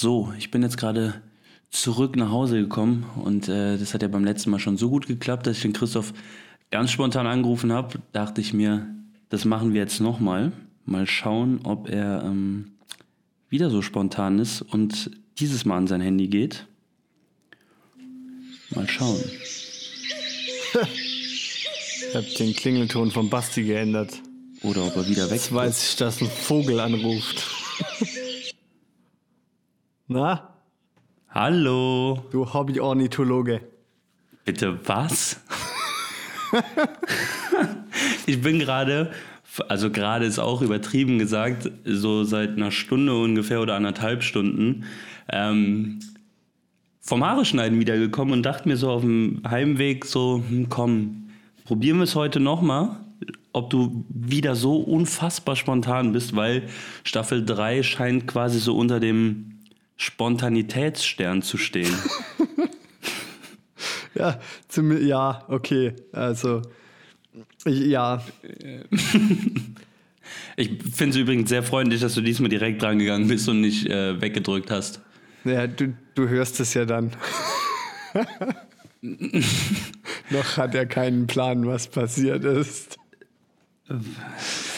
So, ich bin jetzt gerade zurück nach Hause gekommen und äh, das hat ja beim letzten Mal schon so gut geklappt, dass ich den Christoph ganz spontan angerufen habe. Dachte ich mir, das machen wir jetzt nochmal. Mal schauen, ob er ähm, wieder so spontan ist und dieses Mal an sein Handy geht. Mal schauen. Ich habe den Klingelton von Basti geändert. Oder ob er wieder weg Jetzt weiß ich, dass ein Vogel anruft. Na, Hallo. du Hobby-Ornithologe. Bitte was? ich bin gerade, also gerade ist auch übertrieben gesagt, so seit einer Stunde ungefähr oder anderthalb Stunden ähm, vom Haare schneiden wiedergekommen und dachte mir so auf dem Heimweg so, hm, komm, probieren wir es heute nochmal, ob du wieder so unfassbar spontan bist, weil Staffel 3 scheint quasi so unter dem Spontanitätsstern zu stehen. Ja, zum, ja, okay. Also, ich, ja, Ich finde es übrigens sehr freundlich, dass du diesmal direkt drangegangen bist und nicht äh, weggedrückt hast. ja du, du hörst es ja dann. Noch hat er keinen Plan, was passiert ist.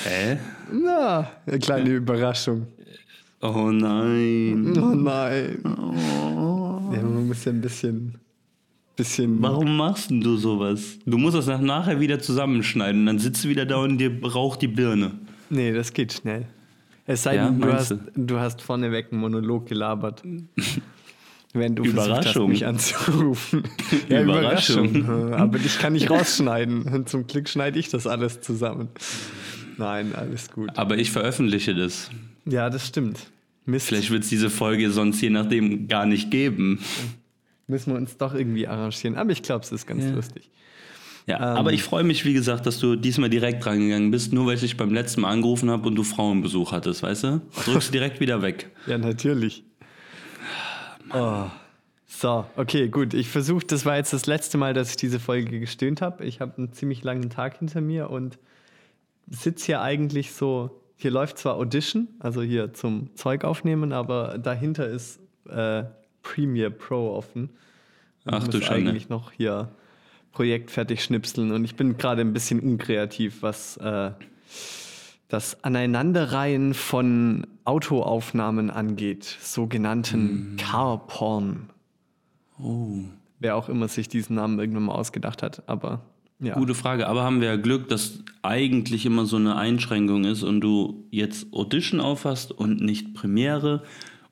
Hä? Na, eine kleine Überraschung. Oh nein. Oh nein. Ja, man muss ja ein bisschen, bisschen. Warum machst du sowas? Du musst das nach- nachher wieder zusammenschneiden. Dann sitzt du wieder da und dir raucht die Birne. Nee, das geht schnell. Es sei Ja, denn, du meinst hast, du hast vorneweg einen Monolog gelabert. Wenn du Überraschung. versucht hast, mich anzurufen. Überraschung. Aber dich kann ich rausschneiden. Und zum Glück schneide ich das alles zusammen. Nein, alles gut. Aber ich veröffentliche das. Ja, das stimmt. Mist. Vielleicht wird es diese Folge sonst je nachdem gar nicht geben. Müssen wir uns doch irgendwie arrangieren. Aber ich glaube, es ist ganz Ja. lustig. Ja, Ähm. aber ich freue mich, wie gesagt, dass du diesmal direkt rangegangen bist, nur weil ich dich beim letzten Mal angerufen habe und du Frauenbesuch hattest, weißt du? Drückst du direkt wieder weg. Ja, natürlich. Oh. So, okay, gut. Ich versuche, das war jetzt das letzte Mal, dass ich diese Folge gestöhnt habe. Ich habe einen ziemlich langen Tag hinter mir und sitze hier eigentlich so. Hier läuft zwar Audition, also hier zum Zeug aufnehmen, aber dahinter ist äh, Premiere Pro offen. Und Ach du muss Schande. eigentlich noch hier Projekt fertig schnipseln und ich bin gerade ein bisschen unkreativ, was äh, das Aneinanderreihen von Autoaufnahmen angeht, sogenannten Car-Porn. Oh. Wer auch immer sich diesen Namen irgendwann mal ausgedacht hat, aber ja. Gute Frage, aber haben wir ja Glück, dass eigentlich immer so eine Einschränkung ist und du jetzt Audition aufhast und nicht Premiere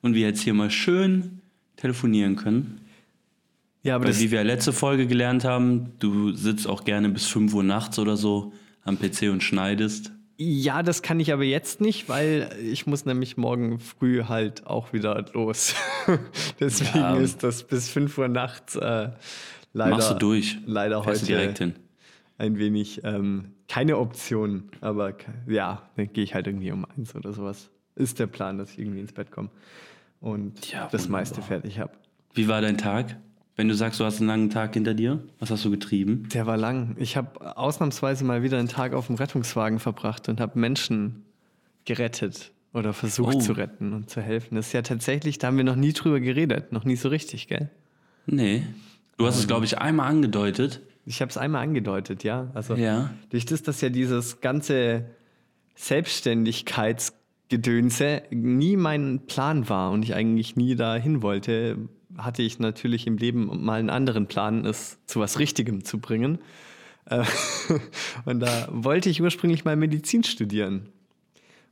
und wir jetzt hier mal schön telefonieren können. ja, aber Weil das, wie wir letzte Folge gelernt haben, du sitzt auch gerne bis 5 Uhr nachts oder so am PC und schneidest. ja, das kann ich aber jetzt nicht, weil ich muss nämlich morgen früh halt auch wieder los. Deswegen Ja. ist das bis 5 Uhr nachts äh, leider, Machst du durch. leider Fährst heute du direkt hin. Ein wenig ähm, keine Option. Aber ja, dann gehe ich halt irgendwie um eins oder sowas. Ist der Plan, dass ich irgendwie ins Bett komme und Ja, das meiste fertig habe. Wie war dein Tag? Wenn du sagst, du hast einen langen Tag hinter dir, was hast du getrieben? Der war lang. Ich habe ausnahmsweise mal wieder einen Tag auf dem Rettungswagen verbracht und habe Menschen gerettet oder versucht Oh. zu retten und zu helfen. Das ist ja tatsächlich, da haben wir noch nie drüber geredet, noch nie so richtig, gell? Nee. Du hast es, glaube ich, einmal angedeutet. Ich habe es einmal angedeutet, ja. Also Ja. durch das, dass ja dieses ganze Selbstständigkeitsgedönse nie mein Plan war und ich eigentlich nie dahin wollte, hatte ich natürlich im Leben mal einen anderen Plan, es zu was Richtigem zu bringen. Äh, Und da wollte ich ursprünglich mal Medizin studieren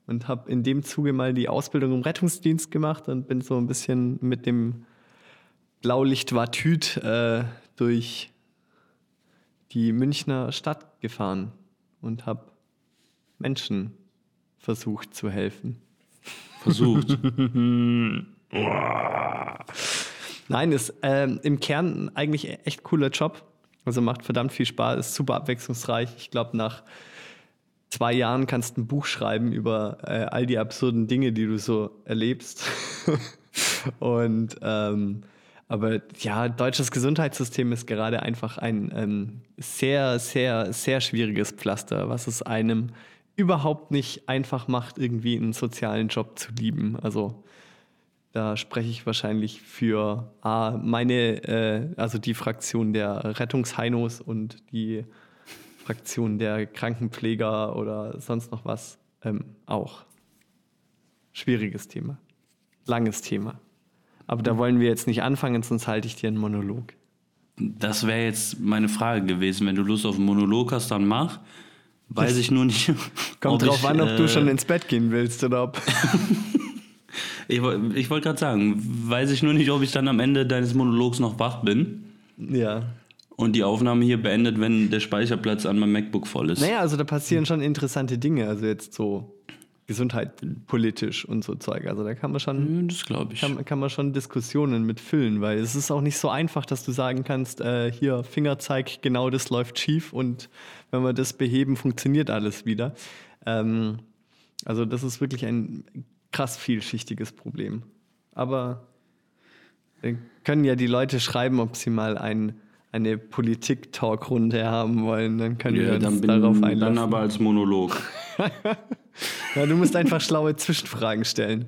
und habe in dem Zuge mal die Ausbildung im Rettungsdienst gemacht und bin so ein bisschen mit dem Blaulicht-Watüt äh, durch die Münchner Stadt gefahren und habe Menschen versucht zu helfen. Versucht. Nein, ist ähm, im Kern eigentlich echt cooler Job. Also macht verdammt viel Spaß, ist super abwechslungsreich. Ich glaube, nach zwei Jahren kannst du ein Buch schreiben über äh, all die absurden Dinge, die du so erlebst. Und ähm, aber ja, deutsches Gesundheitssystem ist gerade einfach ein ähm, sehr, sehr, sehr schwieriges Pflaster, was es einem überhaupt nicht einfach macht, irgendwie einen sozialen Job zu lieben. Also da spreche ich wahrscheinlich für A, meine, äh, also die Fraktion der Rettungsheinos und die Fraktion der Krankenpfleger oder sonst noch was ähm, auch. Schwieriges Thema. Langes Thema. Aber da wollen wir jetzt nicht anfangen, sonst halte ich dir einen Monolog. Das wäre jetzt meine Frage gewesen. Wenn du Lust auf einen Monolog hast, dann mach. Weiß ich nur nicht. Kommt drauf ich, an, ob äh, du schon ins Bett gehen willst oder ob. ich, ich wollte gerade sagen, weiß ich nur nicht, ob ich dann am Ende deines Monologs noch wach bin. Ja. Und die Aufnahme hier beendet, wenn der Speicherplatz an meinem MacBook voll ist. Naja, also da passieren schon interessante Dinge. Also jetzt so gesundheitspolitisch und so Zeug. Also da kann man schon, das glaube ich, kann, kann, man schon Diskussionen mitfüllen, weil es ist auch nicht so einfach, dass du sagen kannst, äh, hier Fingerzeig, genau das läuft schief und wenn wir das beheben, funktioniert alles wieder. Ähm, also das ist wirklich ein krass vielschichtiges Problem. Aber können ja die Leute schreiben, ob sie mal ein, eine Politik-Talk-Runde haben wollen. Dann können ja, wir uns bin, darauf einlassen. Dann aber als Monolog. ja, du musst einfach schlaue Zwischenfragen stellen.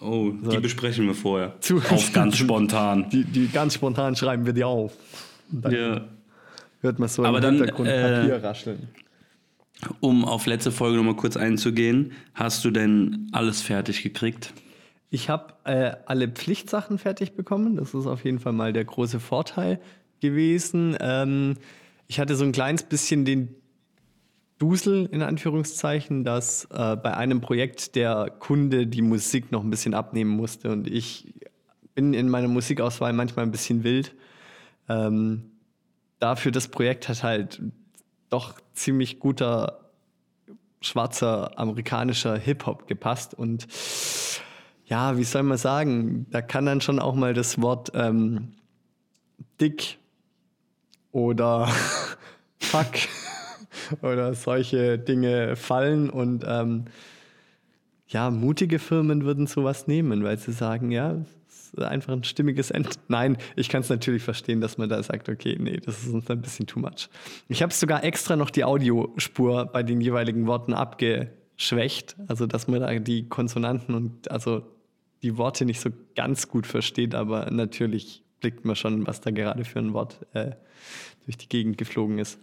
Oh, so. die besprechen wir vorher. Zu auf ganz spontan. Die, die ganz spontan schreiben wir dir auf. Dann ja. Hört man so aber im dann, Hintergrund äh, Papier rascheln. Um auf letzte Folge nochmal kurz einzugehen, hast du denn alles fertig gekriegt? Ich habe äh, alle Pflichtsachen fertig bekommen. Das ist auf jeden Fall mal der große Vorteil gewesen. Ähm, ich hatte so ein kleines bisschen den Dusel in Anführungszeichen, dass äh, bei einem Projekt der Kunde die Musik noch ein bisschen abnehmen musste und ich bin in meiner Musikauswahl manchmal ein bisschen wild. Ähm, dafür das Projekt hat halt doch ziemlich guter schwarzer amerikanischer Hip-Hop gepasst und ja, wie soll man sagen, da kann dann schon auch mal das Wort ähm, dick oder fuck oder solche Dinge fallen. Und ähm, ja, mutige Firmen würden sowas nehmen, weil sie sagen, ja, es ist einfach ein stimmiges End. Nein, ich kann es natürlich verstehen, dass man da sagt, okay, nee, das ist uns ein bisschen too much. Ich habe sogar extra noch die Audiospur bei den jeweiligen Worten abgeschwächt, also dass man da die Konsonanten und also die Worte nicht so ganz gut versteht, aber natürlich blickt man schon, was da gerade für ein Wort äh, durch die Gegend geflogen ist.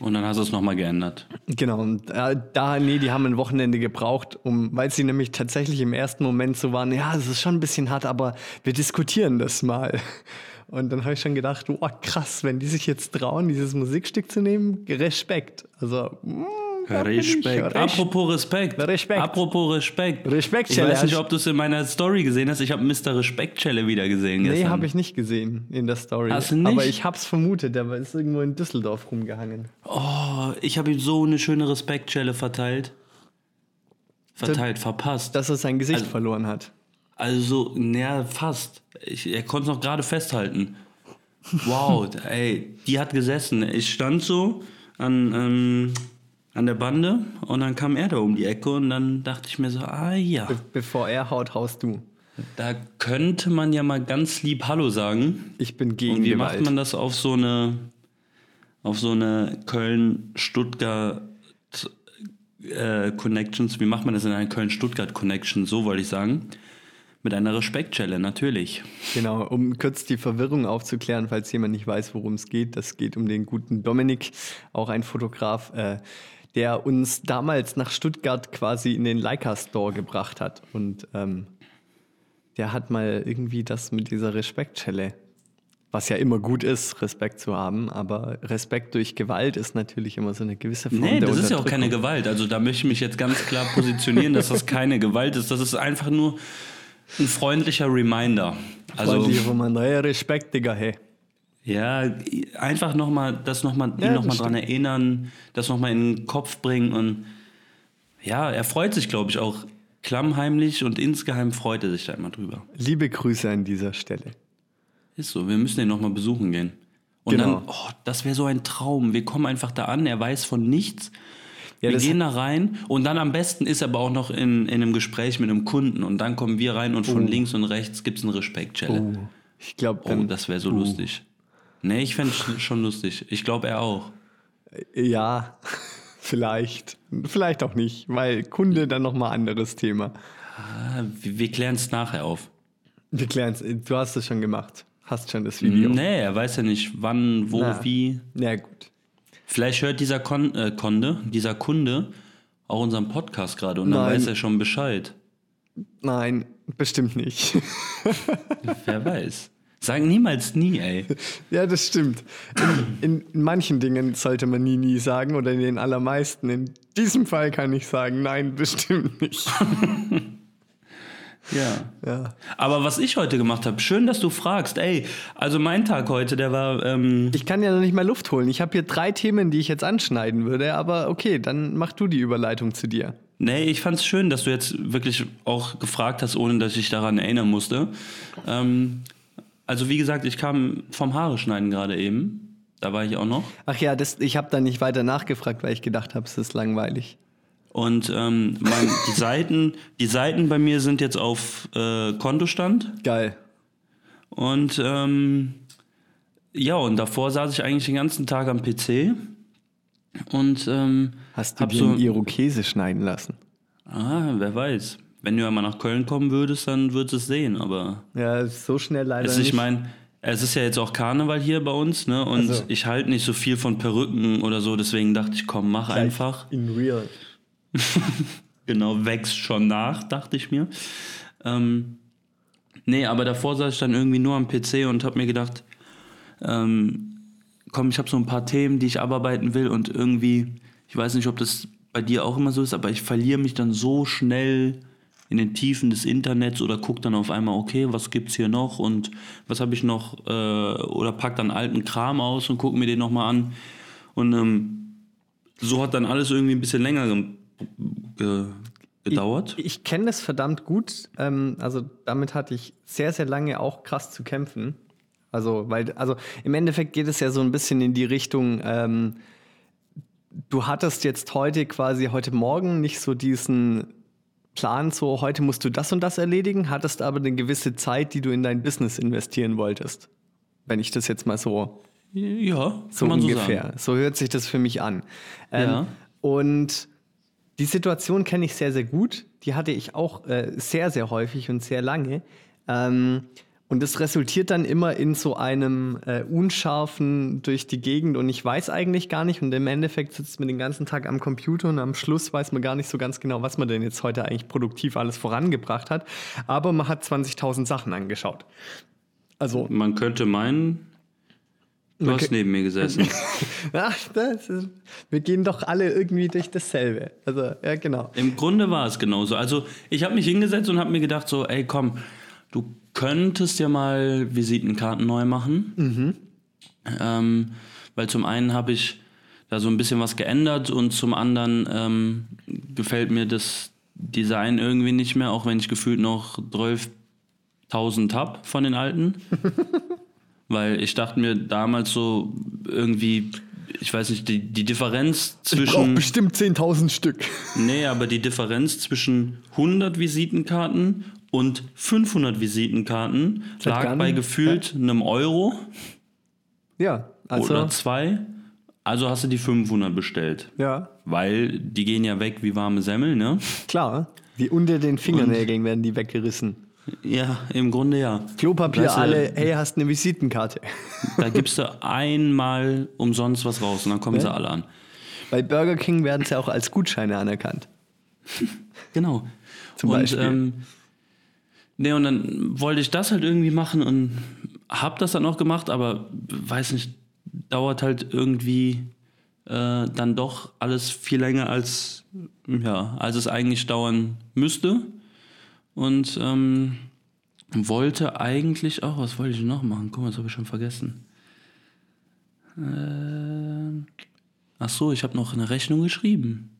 Und dann hast du es nochmal geändert. Genau, und äh, da, nee, die haben ein Wochenende gebraucht, um, weil sie nämlich tatsächlich im ersten Moment so waren, ja, das ist schon ein bisschen hart, aber wir diskutieren das mal. Und dann habe ich schon gedacht, oh krass, wenn die sich jetzt trauen, dieses Musikstück zu nehmen, Respekt. Also, mh, mm, Respekt. Apropos Respekt. Respekt. Apropos Respekt. Respekt, Ich weiß nicht, ob du es in meiner Story gesehen hast. Ich habe Mr. Respekt-Chelle wieder gesehen gestern. Nee, habe ich nicht gesehen in der Story. Hast du nicht? Aber ich habe es vermutet. Der ist irgendwo in Düsseldorf rumgehangen. Oh, ich habe ihm so eine schöne Respekt-Chelle verteilt. Verteilt, das, verpasst. Dass er sein Gesicht also, verloren hat. Also, naja, fast. Ich, er konnte es noch gerade festhalten. Wow, ey, die hat gesessen. Ich stand so an... Ähm, an der Bande und dann kam er da um die Ecke und dann dachte ich mir so, ah ja. Be bevor er haut, haust du. Da könnte man ja mal ganz lieb Hallo sagen. Ich bin gegen Und wie Gewalt. macht man das auf so eine auf so eine Köln-Stuttgart äh, Connections? Wie macht man das in einer Köln-Stuttgart Connection? So wollte ich sagen. Mit einer Respektschelle, natürlich. Genau, um kurz die Verwirrung aufzuklären, falls jemand nicht weiß, worum es geht. Das geht um den guten Dominik, auch ein Fotograf. Äh, der uns damals nach Stuttgart quasi in den Leica Store gebracht hat. Und ähm, der hat mal irgendwie das mit dieser Respektschelle, was ja immer gut ist, Respekt zu haben, aber Respekt durch Gewalt ist natürlich immer so eine gewisse Form nee, das ist ja auch keine Gewalt. Also da möchte ich mich jetzt ganz klar positionieren, dass das keine Gewalt ist. Das ist einfach nur ein freundlicher Reminder. Also, Freundlicher Reminder, hey, Respekt, Digga, hey. Ja, einfach nochmal, das nochmal, ja, ihn nochmal dran erinnern, das nochmal in den Kopf bringen und ja, er freut sich, glaube ich, auch klammheimlich und insgeheim freut er sich da immer drüber. Liebe Grüße an dieser Stelle. Ist so, wir müssen ihn nochmal besuchen gehen. Und genau. dann, oh, das wäre so ein Traum. Wir kommen einfach da an, er weiß von nichts. Ja, wir gehen da rein und dann am besten ist er aber auch noch in, in einem Gespräch mit einem Kunden und dann kommen wir rein und von oh. links und rechts gibt es eine Respektschelle. Oh. Ich glaube, oh, das wäre so oh. lustig. Nee, ich fände es schon lustig. Ich glaube, er auch. Ja, vielleicht. Vielleicht auch nicht, weil Kunde dann nochmal anderes Thema. Ah, wir, klären es nachher auf. Wir klären es. Du hast es schon gemacht. Hast schon das Video. Nee, er weiß ja nicht, wann, wo, Na. wie. Ja, gut. Vielleicht hört dieser Kon äh, Kunde, dieser Kunde auch unseren Podcast gerade und dann Nein. weiß er schon Bescheid. Nein, bestimmt nicht. Wer weiß. Sag niemals nie, ey. ja, das stimmt. In, in manchen Dingen sollte man nie, nie sagen oder in den allermeisten. In diesem Fall kann ich sagen, nein, bestimmt nicht. Ja. Ja. Aber was ich heute gemacht habe, schön, dass du fragst. Ey, also mein Tag heute, der war, ähm, Ich kann ja noch nicht mal Luft holen. Ich habe hier drei Themen, die ich jetzt anschneiden würde, aber okay, dann mach du die Überleitung zu dir. nee, ich fand's schön, dass du jetzt wirklich auch gefragt hast, ohne dass ich daran erinnern musste. Ähm, also wie gesagt, ich kam vom Haare schneiden gerade eben. Da war ich auch noch. Ach ja, das, ich habe da nicht weiter nachgefragt, weil ich gedacht habe, es ist langweilig. Und ähm, mein, die, Seiten, die Seiten bei mir sind jetzt auf äh, Kontostand. Geil. Und ähm, ja, und davor saß ich eigentlich den ganzen Tag am PC. Und ähm, Hast du hab dir so, einen Irokese schneiden lassen? ah, wer weiß. Wenn du ja mal nach Köln kommen würdest, dann würdest du es sehen. Aber Ja, so schnell leider es, nicht. ich meine, es ist ja jetzt auch Karneval hier bei uns, ne? Und Also. ich halte nicht so viel von Perücken oder so, deswegen dachte ich, komm, mach einfach. In real. Genau, wächst schon nach, dachte ich mir. Ähm, nee, aber davor saß ich dann irgendwie nur am PC und habe mir gedacht, ähm, komm, ich habe so ein paar Themen, die ich abarbeiten will und irgendwie, ich weiß nicht, ob das bei dir auch immer so ist, aber ich verliere mich dann so schnell in den Tiefen des Internets oder guck dann auf einmal, okay, was gibt's hier noch und was habe ich noch äh, oder pack dann alten Kram aus und guck mir den nochmal an und ähm, so hat dann alles irgendwie ein bisschen länger ge ge gedauert. Ich, ich kenne das verdammt gut. Ähm, also damit hatte ich sehr, sehr lange auch krass zu kämpfen. Also, weil, also im Endeffekt geht es ja so ein bisschen in die Richtung, ähm, du hattest jetzt heute quasi heute Morgen nicht so diesen Plan, so heute musst du das und das erledigen, hattest aber eine gewisse Zeit, die du in dein Business investieren wolltest. Wenn ich das jetzt mal so ja, so so ungefähr. sagen. So, hört sich das für mich an. Ähm, Ja. Und die Situation kenne ich sehr, sehr gut. Die hatte ich auch äh, sehr, sehr häufig und sehr lange. Ähm, und das resultiert dann immer in so einem äh, unscharfen durch die Gegend und ich weiß eigentlich gar nicht und im Endeffekt sitzt man den ganzen Tag am Computer und am Schluss weiß man gar nicht so ganz genau, was man denn jetzt heute eigentlich produktiv alles vorangebracht hat. Aber man hat 20.000 Sachen angeschaut. Also Man könnte meinen, du hast neben mir gesessen. Ach, das ist, wir gehen doch alle irgendwie durch dasselbe. Also, ja, genau. Im Grunde war es genauso. Also ich habe mich hingesetzt und habe mir gedacht so, ey komm, du könntest ja mal Visitenkarten neu machen. Ähm, weil zum einen habe ich da so ein bisschen was geändert und zum anderen ähm, gefällt mir das Design irgendwie nicht mehr, auch wenn ich gefühlt noch 12.000 habe von den alten. weil ich dachte mir damals so irgendwie, ich weiß nicht, die, die Differenz Ich brauche zwischen... bestimmt 10.000 Stück. Nee, aber die Differenz zwischen 100 Visitenkarten und 500 Visitenkarten Seit lag bei gefühlt einem Euro Ja, also, oder zwei. Also hast du die 500 bestellt. ja, Weil die gehen ja weg wie warme Semmel, ne? klar. Wie unter den Fingernägeln werden die weggerissen. Ja, im Grunde ja. Klopapier Weißt du, alle, hey, hast eine Visitenkarte. Da gibst du einmal umsonst was raus und dann kommen sie alle an. Bei Burger King werden sie auch als Gutscheine anerkannt. Genau. Zum und, Beispiel. Ähm, nee, und dann wollte ich das halt irgendwie machen und hab das dann auch gemacht, aber weiß nicht, dauert halt irgendwie äh, dann doch alles viel länger als, ja, als es eigentlich dauern müsste. Und ähm, wollte eigentlich auch, was wollte ich noch machen? Guck mal, das habe ich schon vergessen. Äh, ach so, ich habe noch eine Rechnung geschrieben.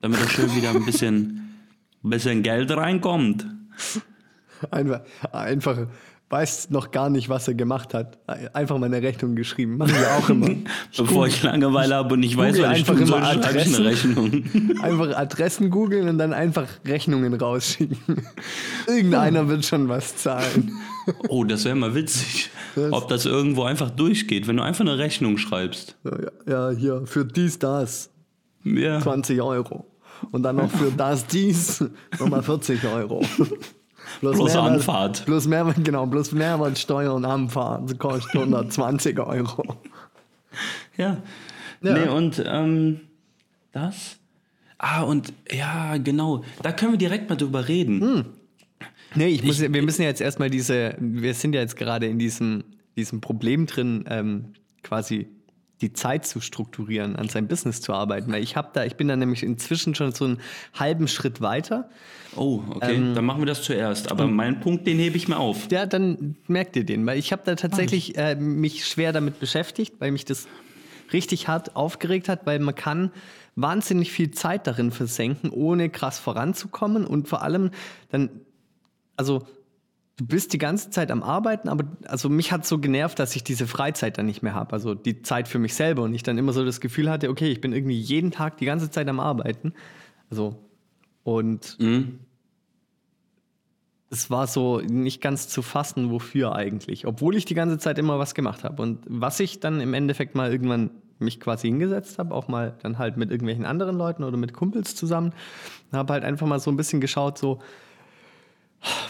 Damit da schön wieder ein bisschen, bisschen Geld reinkommt. Einfach, einfach weiß noch gar nicht, was er gemacht hat. Einfach mal eine Rechnung geschrieben. Machen wir auch immer. Bevor ich Langeweile habe und ich weiß, was ich einfach tun soll, schreibe ich eine Rechnung. Einfach Adressen googeln und dann einfach Rechnungen rausschicken. Irgendeiner wird schon was zahlen. Oh, das wäre mal witzig. Ob das irgendwo einfach durchgeht, wenn du einfach eine Rechnung schreibst. Ja, ja, hier, für dies, das, Ja. 20 Euro. Und dann noch für das, dies, nochmal 40 Euro. Bloß, Bloß Mehrwert- Anfahrt. Bloß Mehrwert, genau, bloß Mehrwertsteuer und Anfahrt das kostet 120 Euro. Ja. Ja. Nee, und ähm, das? Ah, und ja, genau. Da können wir direkt mal drüber reden. Hm. Nee, ich muss, wir müssen ja jetzt erstmal diese, wir sind ja jetzt gerade in diesem, diesem Problem drin, ähm, quasi die Zeit zu strukturieren, an seinem Business zu arbeiten. Weil ich habe da, ich bin da nämlich inzwischen schon so einen halben Schritt weiter. Oh, okay. Ähm, dann machen wir das zuerst. Aber meinen Punkt, den hebe ich mir auf. Ja, dann merkt ihr den, weil ich habe da tatsächlich äh, mich schwer damit beschäftigt, weil mich das richtig hart aufgeregt hat, weil man kann wahnsinnig viel Zeit darin versenken, ohne krass voranzukommen und vor allem dann, also du bist die ganze Zeit am Arbeiten, aber also mich hat so genervt, dass ich diese Freizeit dann nicht mehr habe, also die Zeit für mich selber und ich dann immer so das Gefühl hatte, okay, ich bin irgendwie jeden Tag die ganze Zeit am Arbeiten, also und Mhm. es war so nicht ganz zu fassen, wofür eigentlich, obwohl ich die ganze Zeit immer was gemacht habe. Und was ich dann im Endeffekt mal irgendwann mich quasi hingesetzt habe, auch mal dann halt mit irgendwelchen anderen Leuten oder mit Kumpels zusammen, habe halt einfach mal so ein bisschen geschaut, so,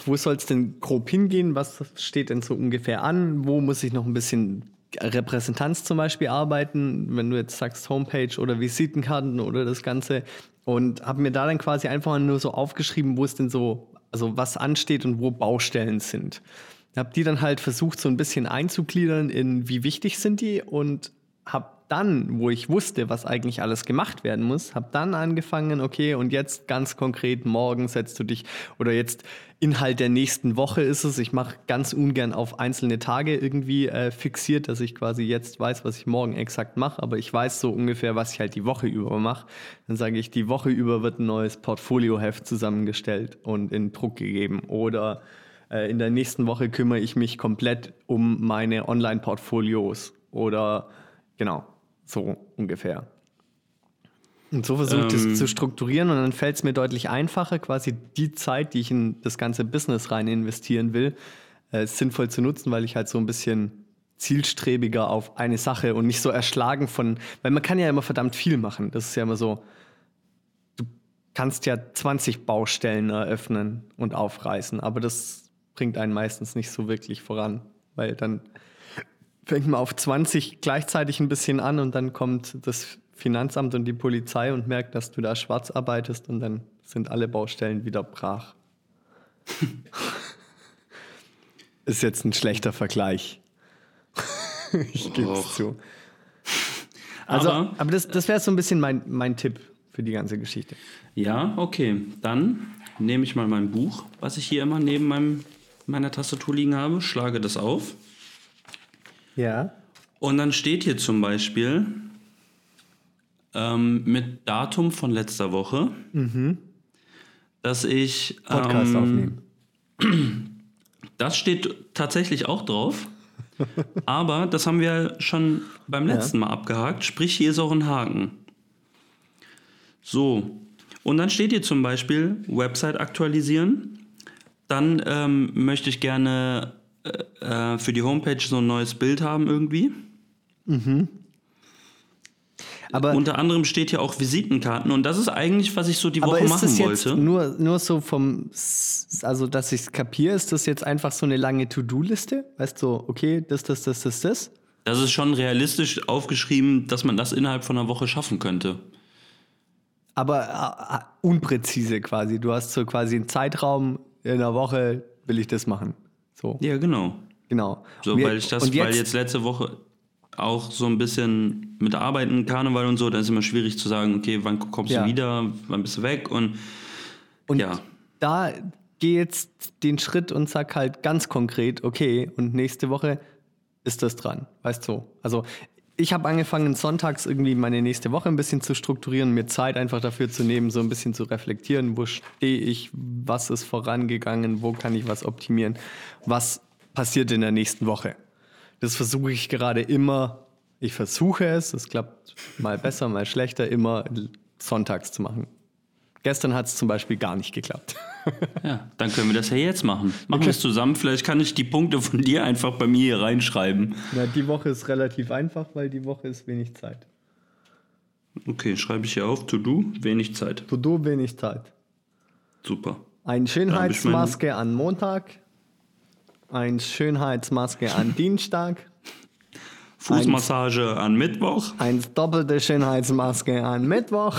wo soll es denn grob hingehen, was steht denn so ungefähr an, wo muss ich noch ein bisschen Repräsentanz zum Beispiel arbeiten, wenn du jetzt sagst Homepage oder Visitenkarten oder das Ganze? Und habe mir da dann quasi einfach nur so aufgeschrieben, wo es denn so, also was ansteht und wo Baustellen sind. Habe die dann halt versucht so ein bisschen einzugliedern in wie wichtig sind die und habe dann, wo ich wusste, was eigentlich alles gemacht werden muss, habe dann angefangen, okay, und jetzt ganz konkret, morgen setzt du dich, oder jetzt Inhalt der nächsten Woche ist es, ich mache ganz ungern auf einzelne Tage irgendwie äh, fixiert, dass ich quasi jetzt weiß, was ich morgen exakt mache, aber ich weiß so ungefähr, was ich halt die Woche über mache. Dann sage ich, die Woche über wird ein neues Portfolioheft zusammengestellt und in Druck gegeben. Oder äh, in der nächsten Woche kümmere ich mich komplett um meine Online-Portfolios. Oder genau, so ungefähr. Und so versucht Ähm. es zu strukturieren und dann fällt es mir deutlich einfacher, quasi die Zeit, die ich in das ganze Business rein investieren will, äh, sinnvoll zu nutzen, weil ich halt so ein bisschen zielstrebiger auf eine Sache und nicht so erschlagen von, weil man kann ja immer verdammt viel machen. Das ist ja immer so, du kannst ja 20 Baustellen eröffnen und aufreißen, aber das bringt einen meistens nicht so wirklich voran, weil dann fängt man auf 20 gleichzeitig ein bisschen an und dann kommt das Finanzamt und die Polizei und merkt, dass du da schwarz arbeitest und dann sind alle Baustellen wieder brach. Ist jetzt ein schlechter Vergleich. ich gebe es zu. Also, aber, Aber- das, das wäre so ein bisschen mein, mein Tipp für die ganze Geschichte. Ja, okay. Dann nehme ich mal mein Buch, was ich hier immer neben meinem, meiner Tastatur liegen habe, schlage das auf. Ja. Und dann steht hier zum Beispiel ähm, mit Datum von letzter Woche, dass ich. Podcast ähm, aufnehmen. Das steht tatsächlich auch drauf. Aber das haben wir schon beim letzten Mal abgehakt. Sprich, hier ist auch ein Haken. So. Und dann steht hier zum Beispiel Website aktualisieren. Dann ähm, möchte ich gerne äh, für die Homepage so ein neues Bild haben irgendwie. Aber, Unter anderem steht hier auch Visitenkarten und das ist eigentlich, was ich so die aber Woche ist machen das jetzt wollte. nur, nur so vom, also dass ich es kapiere, ist das jetzt einfach so eine lange To-Do-Liste? Weißt du, okay, das, das, das, das, das? Das ist schon realistisch aufgeschrieben, dass man das innerhalb von einer Woche schaffen könnte. Aber äh, äh, unpräzise quasi. Du hast so quasi einen Zeitraum, in einer Woche will ich das machen. So, Ja, genau. genau. So, wir- weil ich das, und weil jetzt letzte Woche auch so ein bisschen mit Arbeiten, Karneval und so, da ist immer schwierig zu sagen, okay, wann kommst Ja. du wieder, wann bist du weg und, Und ja. da geh jetzt den Schritt und sag halt ganz konkret, okay, und nächste Woche ist das dran. Weißt du? Also ich habe angefangen, sonntags irgendwie meine nächste Woche ein bisschen zu strukturieren, mir Zeit einfach dafür zu nehmen, so ein bisschen zu reflektieren, wo stehe ich, was ist vorangegangen, wo kann ich was optimieren, was passiert in der nächsten Woche. Das versuche ich gerade immer, ich versuche es, es klappt mal besser, mal schlechter, immer sonntags zu machen. Gestern hat es zum Beispiel gar nicht geklappt. ja, dann können wir das ja jetzt machen. Machen wir es zusammen, vielleicht kann ich die Punkte von dir einfach bei mir hier reinschreiben. Ja, die Woche ist relativ einfach, weil die Woche ist wenig Zeit. Okay, schreibe ich hier auf, to do, wenig Zeit. To do wenig Zeit. Super. Ein Schönheitsmaske an Montag, ein Schönheitsmaske an Dienstag, Fußmassage an Mittwoch. ein doppelte Schönheitsmaske an Mittwoch,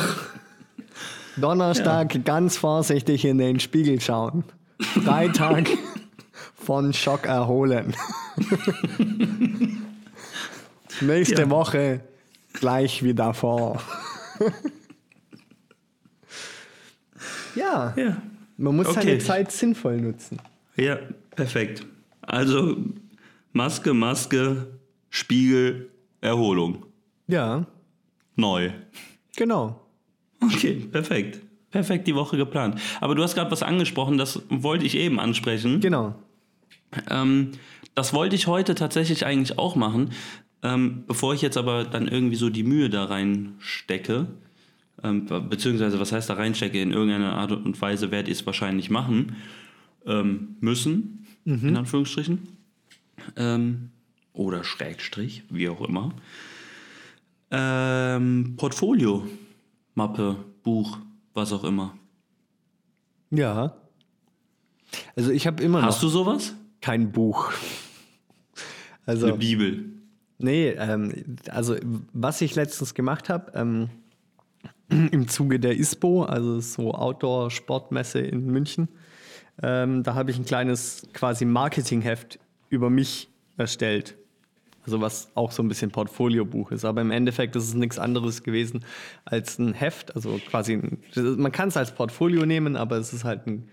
Donnerstag ganz vorsichtig in den Spiegel schauen, Freitag von Schock erholen. Nächste Ja. Woche gleich wie davor. ja, Ja. man muss Okay. seine Zeit sinnvoll nutzen. Ja, perfekt. Also Maske, Maske, Spiegel, Erholung. Ja, Neu. genau. Okay, perfekt. Perfekt die Woche geplant. Aber du hast gerade was angesprochen, das wollte ich eben ansprechen. Genau. Ähm, das wollte ich heute tatsächlich eigentlich auch machen. Ähm, bevor ich jetzt aber dann irgendwie so die Mühe da reinstecke, ähm, be- beziehungsweise was heißt da reinstecke, in irgendeiner Art und Weise werde ich es wahrscheinlich machen ähm, müssen, in Anführungsstrichen. Ähm, oder Schrägstrich, wie auch immer. Ähm, Portfolio, Mappe, Buch, was auch immer. Ja. Also ich habe immer Hast noch du sowas? kein Buch. Eine Also, Bibel. nee, ähm, also was ich letztens gemacht habe, ähm, im Zuge der ISPO, also so Outdoor-Sportmesse in München, ähm, da habe ich ein kleines quasi Marketingheft über mich erstellt. Also was auch so ein bisschen Portfoliobuch ist. Aber im Endeffekt ist es nichts anderes gewesen als ein Heft. Also quasi, man kann es als Portfolio nehmen, aber es ist halt ein,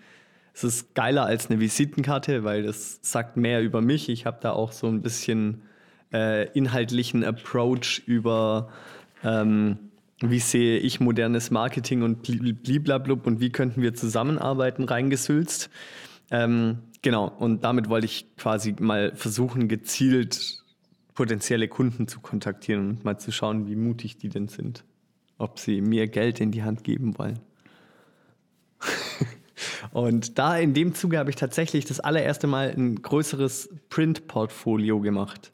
es ist geiler als eine Visitenkarte, weil das sagt mehr über mich. Ich habe da auch so ein bisschen äh, inhaltlichen Approach über, ähm, wie sehe ich modernes Marketing und bli- bliblablub und wie könnten wir zusammenarbeiten, reingesülzt. Ähm, genau, und damit wollte ich quasi mal versuchen, gezielt potenzielle Kunden zu kontaktieren und mal zu schauen, wie mutig die denn sind. Ob sie mir Geld in die Hand geben wollen. und da in dem Zuge habe ich tatsächlich das allererste Mal ein größeres Print-Portfolio gemacht.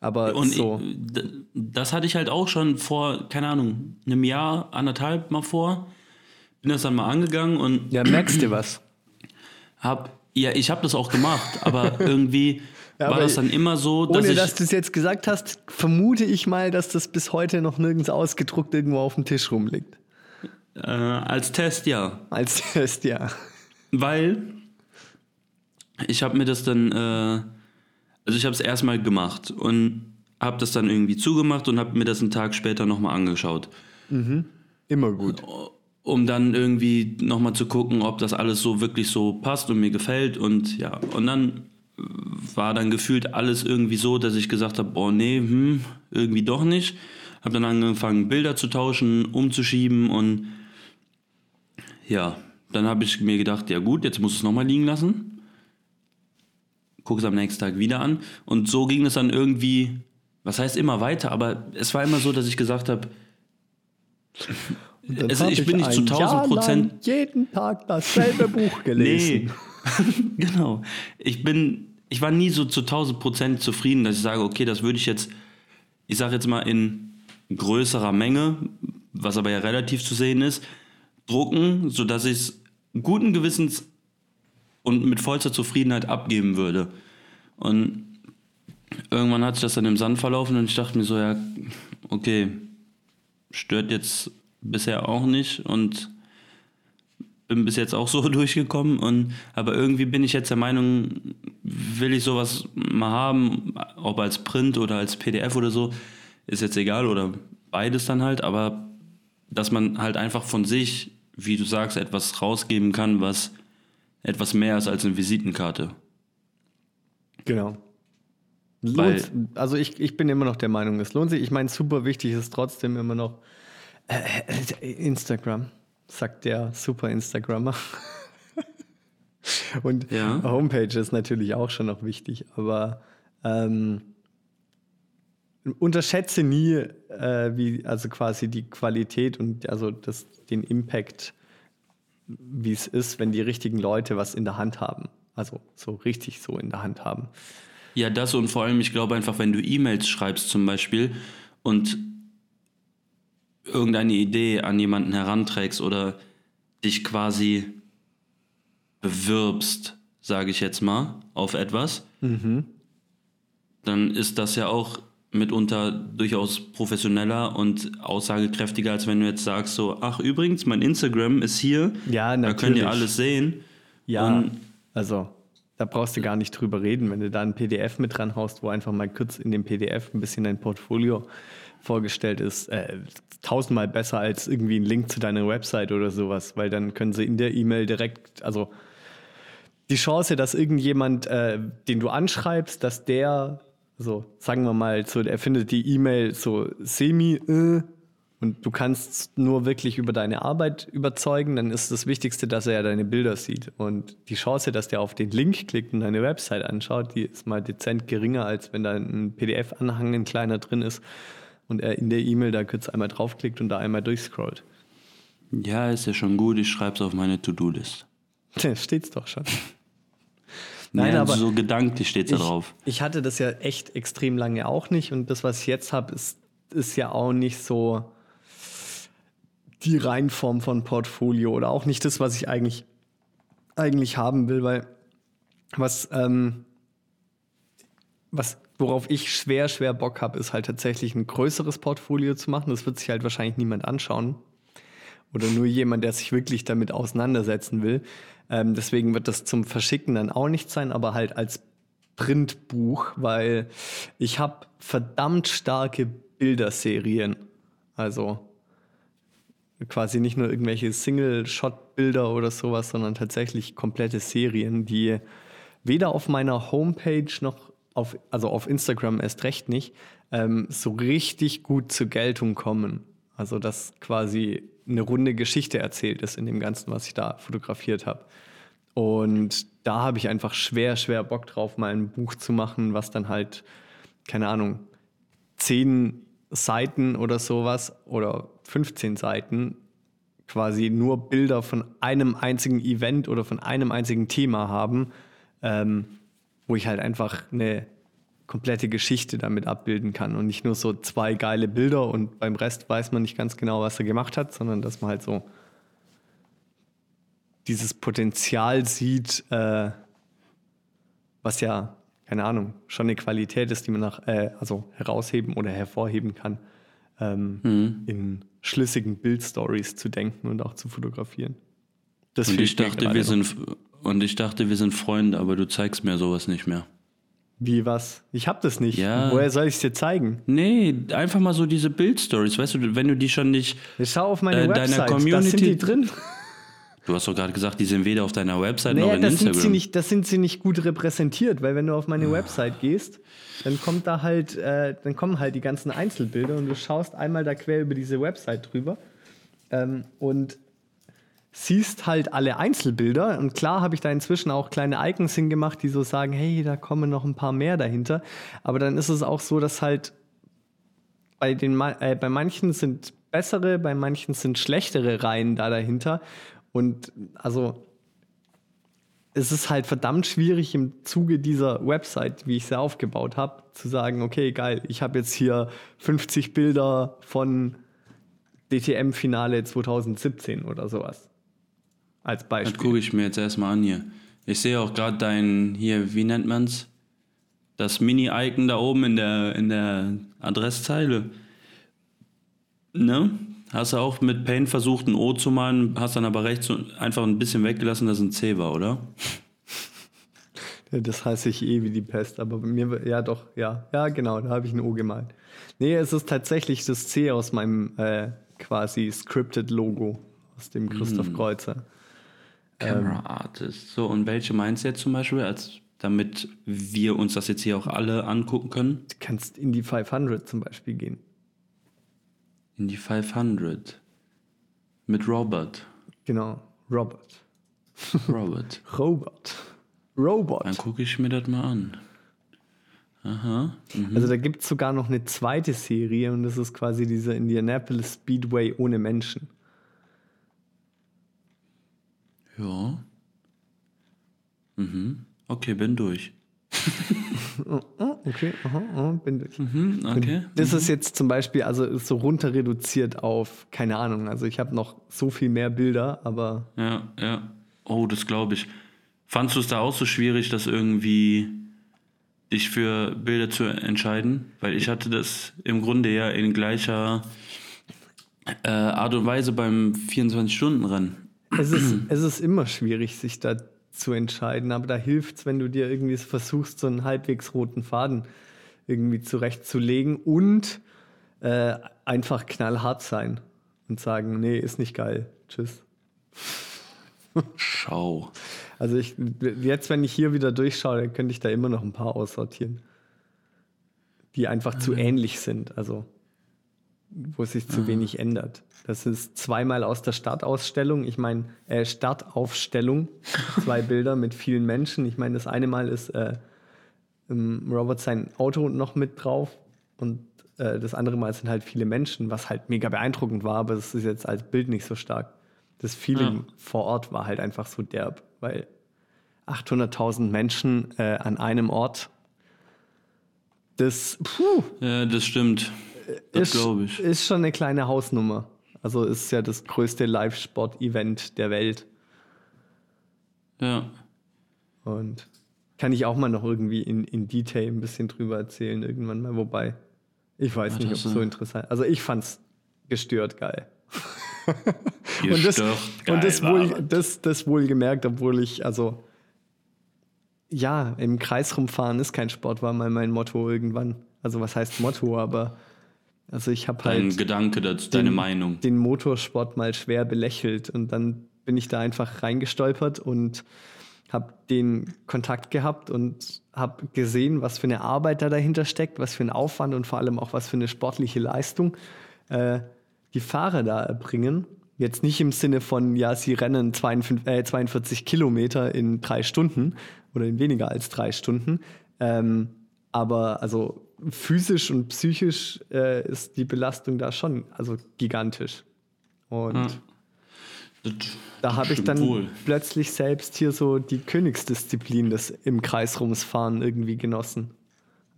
Aber Und so. das hatte ich halt auch schon vor, keine Ahnung, einem Jahr, anderthalb mal vor. Bin das dann mal angegangen und Ja, merkst du was? hab, ja, ich habe das auch gemacht, aber irgendwie Ja, war aber das dann immer so, dass Ohne ich, dass du es jetzt gesagt hast, vermute ich mal, dass das bis heute noch nirgends ausgedruckt irgendwo auf dem Tisch rumliegt. äh, als Test, ja. Als Test, ja. Weil ich habe mir das dann, äh, also ich habe es erstmal gemacht und habe das dann irgendwie zugemacht und habe mir das einen Tag später nochmal angeschaut. Immer gut. um dann irgendwie nochmal zu gucken, ob das alles so wirklich so passt und mir gefällt. Und ja, und dann war dann gefühlt alles irgendwie so, dass ich gesagt habe, boah, nee, hm, irgendwie doch nicht. Habe dann angefangen, Bilder zu tauschen, umzuschieben und ja, dann habe ich mir gedacht, ja gut, jetzt muss es nochmal liegen lassen. Guck es am nächsten Tag wieder an. Und so ging es dann irgendwie, was heißt immer weiter, aber es war immer so, dass ich gesagt habe, also hab ich bin nicht zu ein 1000 Jahr Prozent jeden Tag dasselbe Buch gelesen. Nee, genau. Ich bin, ich war nie so zu 1000 Prozent zufrieden, dass ich sage, okay, das würde ich jetzt, ich sage jetzt mal in größerer Menge, was aber ja relativ zu sehen ist, drucken, sodass ich es guten Gewissens und mit vollster Zufriedenheit abgeben würde. Und irgendwann hat sich das dann im Sand verlaufen und ich dachte mir so, ja, okay, stört jetzt bisher auch nicht und bin bis jetzt auch so durchgekommen und aber irgendwie bin ich jetzt der Meinung, will ich sowas mal haben, ob als Print oder als PDF oder so, ist jetzt egal oder beides dann halt, aber dass man halt einfach von sich, wie du sagst, etwas rausgeben kann, was etwas mehr ist als eine Visitenkarte. Genau. Weil- also ich, ich bin immer noch der Meinung, es lohnt sich. Ich meine, super wichtig ist trotzdem immer noch äh, äh, Instagram, sagt der super Instagrammer. Und Ja. Homepage ist natürlich auch schon noch wichtig, aber ähm, unterschätze nie, äh, wie, also quasi die Qualität und also das, den Impact, wie es ist, wenn die richtigen Leute was in der Hand haben. Also so richtig so in der Hand haben. Ja, das und vor allem, ich glaube einfach, wenn du E-Mails schreibst zum Beispiel und irgendeine Idee an jemanden heranträgst oder dich quasi bewirbst, sage ich jetzt mal, auf etwas, dann ist das ja auch mitunter durchaus professioneller und aussagekräftiger, als wenn du jetzt sagst so, ach übrigens, mein Instagram ist hier, Ja, da könnt ihr alles sehen. Ja, Und- also da brauchst du gar nicht drüber reden, wenn du da ein PDF mit dran haust, wo einfach mal kurz in dem PDF ein bisschen dein Portfolio vorgestellt ist. Äh, tausendmal besser als irgendwie ein Link zu deiner Website oder sowas, weil dann können sie in der E-Mail direkt, also die Chance, dass irgendjemand, äh, den du anschreibst, dass der, so sagen wir mal, so, er findet die E-Mail so semi, äh, und du kannst nur wirklich über deine Arbeit überzeugen, dann ist das Wichtigste, dass er ja deine Bilder sieht. Und die Chance, dass der auf den Link klickt und deine Website anschaut, die ist mal dezent geringer, als wenn da ein PDF-Anhang ein kleiner drin ist und er in der E-Mail da kurz einmal draufklickt und da einmal durchscrollt. Ja, ist ja schon gut, ich schreibe es auf meine To-Do-List. Steht's doch schon. Nein, also aber so gedanklich steht es da drauf. ich hatte das ja echt extrem lange auch nicht und das, was ich jetzt habe, ist, ist ja auch nicht so die Reinform von Portfolio oder auch nicht das, was ich eigentlich, eigentlich haben will, weil was, ähm, was, worauf ich schwer, schwer Bock habe, ist halt tatsächlich ein größeres Portfolio zu machen. Das wird sich halt wahrscheinlich niemand anschauen oder nur jemand, der sich wirklich damit auseinandersetzen will. Ähm, deswegen wird das zum Verschicken dann auch nicht sein, aber halt als Printbuch, weil ich habe verdammt starke Bilderserien. Also quasi nicht nur irgendwelche Single-Shot-Bilder oder sowas, sondern tatsächlich komplette Serien, die weder auf meiner Homepage noch auf, also auf Instagram erst recht nicht, ähm, so richtig gut zur Geltung kommen. Also dass quasi eine runde Geschichte erzählt ist in dem Ganzen, was ich da fotografiert habe. Und da habe ich einfach schwer, schwer Bock drauf, mal ein Buch zu machen, was dann halt, keine Ahnung, zehn Seiten oder sowas oder 15 Seiten quasi nur Bilder von einem einzigen Event oder von einem einzigen Thema haben, ähm, wo ich halt einfach eine komplette Geschichte damit abbilden kann und nicht nur so zwei geile Bilder und beim Rest weiß man nicht ganz genau, was er gemacht hat, sondern dass man halt so dieses Potenzial sieht, äh, was ja, keine Ahnung, schon eine Qualität ist, die man nach, äh, also herausheben oder hervorheben kann, ähm, in schlüssigen Bildstories zu denken und auch zu fotografieren. Das Und ich dachte, wir noch. sind und ich dachte, wir sind Freunde, aber du zeigst mir sowas nicht mehr. Wie was? Ich hab das nicht. Ja. Woher soll ich es dir zeigen? Nee, einfach mal so diese Bildstories, weißt du, wenn du die schon nicht. Ich schau auf meine Äh, deiner Website, da Community- sind die drin. Du hast doch gerade gesagt, die sind weder auf deiner Website noch Naja, in das sind, Instagram. sie nicht, das sind sie nicht gut repräsentiert, weil wenn du auf Ah. meine Website gehst, dann kommt da halt, äh, dann kommen halt die ganzen Einzelbilder und du schaust einmal da quer über diese Website drüber ähm, und siehst halt alle Einzelbilder und klar habe ich da inzwischen auch kleine Icons hingemacht, die so sagen, hey, da kommen noch ein paar mehr dahinter, aber dann ist es auch so, dass halt bei, den, äh, bei manchen sind bessere, bei manchen sind schlechtere Reihen da dahinter. Und also es ist halt verdammt schwierig im Zuge dieser Website, wie ich sie aufgebaut habe, zu sagen, okay, geil, ich habe jetzt hier 50 Bilder von DTM-Finale 2017 oder sowas. Als Das Beispiel. gucke ich mir jetzt erstmal an hier. Ich sehe auch gerade dein, hier, wie nennt man's? Das Mini-Icon da oben in der, in der Adresszeile. Ne? Hast du auch mit Paint versucht, ein O zu malen, hast dann aber rechts einfach ein bisschen weggelassen, dass es ein C war, oder? Das hasse ich eh wie die Pest, aber bei mir, ja doch, ja, ja genau, da habe ich ein O gemalt. Nee, es ist tatsächlich das C aus meinem äh, quasi scripted Logo, aus dem Christoph Kreuzer. Camera Artist. So, und welche meinst du jetzt zum Beispiel, als, damit wir uns das jetzt hier auch alle angucken können? Du kannst in die 500 zum Beispiel gehen. In die 500. Mit Robert. Genau, Robert. Robert. Robert. Robot. Dann gucke ich mir das mal an. Aha. Also da gibt es sogar noch eine zweite Serie und das ist quasi dieser Indianapolis Speedway ohne Menschen. Ja. Mhm. Okay, bin durch. Okay, aha, aha, bin durch. Mhm, okay. Das ist jetzt zum Beispiel, also so runter reduziert auf, keine Ahnung, also ich habe noch so viel mehr Bilder, aber Ja, ja. Oh, das glaube ich. Fandst du es da auch so schwierig, das irgendwie dich für Bilder zu entscheiden? Weil ich hatte das im Grunde ja in gleicher äh, Art und Weise beim 24-Stunden-Rennen. Es ist, es ist immer schwierig, sich da zu entscheiden, aber da hilft es, wenn du dir irgendwie versuchst, so einen halbwegs roten Faden irgendwie zurechtzulegen und äh, einfach knallhart sein und sagen, nee, ist nicht geil. Tschüss. Schau. Also ich, jetzt, wenn ich hier wieder durchschaue, dann könnte ich da immer noch ein paar aussortieren, die einfach zu ähnlich sind, also wo sich zu wenig ändert. Das ist zweimal aus der Startausstellung, ich meine äh, Startaufstellung, zwei Bilder mit vielen Menschen. Ich meine, das eine Mal ist äh, Robert sein Auto noch mit drauf und äh, das andere Mal sind halt viele Menschen, was halt mega beeindruckend war, aber das ist jetzt als Bild nicht so stark. Das Feeling ja. vor Ort war halt einfach so derb, weil 800.000 Menschen äh, an einem Ort, das, puh, ja, das stimmt. Das glaube ich. Ist schon eine kleine Hausnummer. Also ist ja das größte Live-Sport-Event der Welt. Ja. Und kann ich auch mal noch irgendwie in, in Detail ein bisschen drüber erzählen, irgendwann mal. Wobei, ich weiß ja, nicht, ob es so interessant Also ich fand's gestört geil. und das, geil und das, wohl, das, das wohl gemerkt, obwohl ich, also ja, im Kreis rumfahren ist kein Sport, war mal mein Motto irgendwann. Also was heißt Motto, aber also ich habe halt. Dein Gedanke, das, deine Meinung. Den Motorsport mal schwer belächelt und dann bin ich da einfach reingestolpert und habe den Kontakt gehabt und habe gesehen, was für eine Arbeit da dahinter steckt, was für ein Aufwand und vor allem auch was für eine sportliche Leistung äh, die Fahrer da erbringen. Jetzt nicht im Sinne von, ja, sie rennen 42, äh, 42 Kilometer in drei Stunden oder in weniger als drei Stunden. Ähm, aber also physisch und psychisch äh, ist die Belastung da schon also gigantisch. Und ja. Da habe ich dann wohl. plötzlich selbst hier so die Königsdisziplin des im Kreisrumsfahren irgendwie genossen.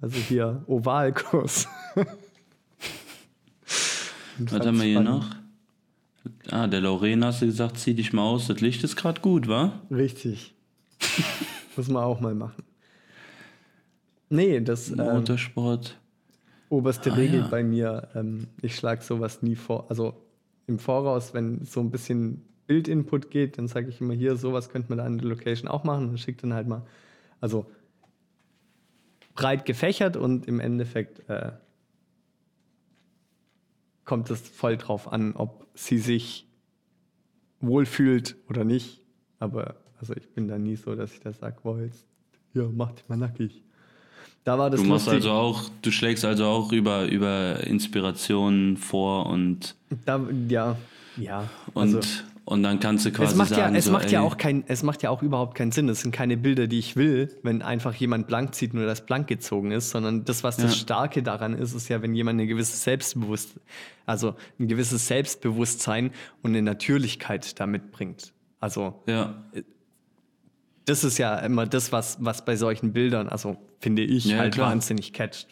Also hier Ovalkurs. Was haben wir hier noch? Ah, der Lorena hast du gesagt, zieh dich mal aus, das Licht ist gerade gut, wa? Richtig. Muss man auch mal machen. Nee, das. Ähm, Motorsport. Ähm, oberste ah, Regel ja. bei mir, ähm, ich schlage sowas nie vor. Also im Voraus, wenn so ein bisschen Bildinput geht, dann sage ich immer hier, sowas könnte man da in der Location auch machen und schickt dann halt mal, also breit gefächert und im Endeffekt äh, kommt es voll drauf an, ob sie sich wohlfühlt oder nicht. Aber also ich bin da nie so, dass ich da sage, boah, jetzt ja, mach dich mal nackig. Da war das du machst lustig. also auch, du schlägst also auch über, über Inspirationen vor und da, ja, ja. Und, also, und dann kannst du quasi es macht sagen, ja, es so, macht ja auch kein, es macht ja auch überhaupt keinen Sinn. Es sind keine Bilder, die ich will, wenn einfach jemand blank zieht, nur das blank gezogen ist, sondern das, was das Starke daran ist, ist ja, wenn jemand eine gewisse Selbstbewusst, also ein gewisses Selbstbewusstsein und eine Natürlichkeit damit bringt. Also ja. Das ist ja immer das, was, was bei solchen Bildern, also finde ich, ja, halt klar. wahnsinnig catcht.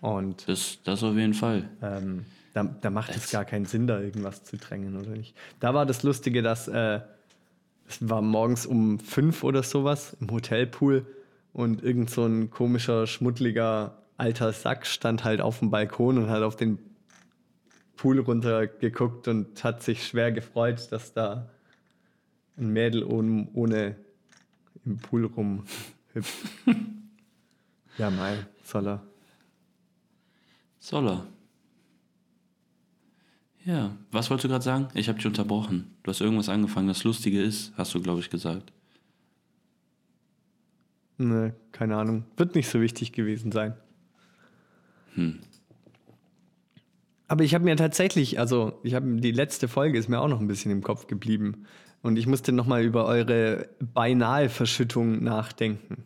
Und das, das auf jeden Fall. Ähm, da, da macht es gar keinen Sinn, da irgendwas zu drängen, oder nicht? Da war das Lustige, dass äh, es war morgens um fünf oder sowas im Hotelpool und irgend so ein komischer, schmuddeliger alter Sack stand halt auf dem Balkon und hat auf den Pool runtergeguckt und hat sich schwer gefreut, dass da ein Mädel ohne, ohne im Pool rumhüpft. ja, mein, soll er. Soll er. Ja, was wolltest du gerade sagen? Ich habe dich unterbrochen. Du hast irgendwas angefangen, das Lustige ist, hast du, glaube ich, gesagt. Ne, keine Ahnung. Wird nicht so wichtig gewesen sein. Hm. Aber ich habe mir tatsächlich, also ich habe die letzte Folge ist mir auch noch ein bisschen im Kopf geblieben. Und ich musste nochmal über eure beinahe Verschüttung nachdenken.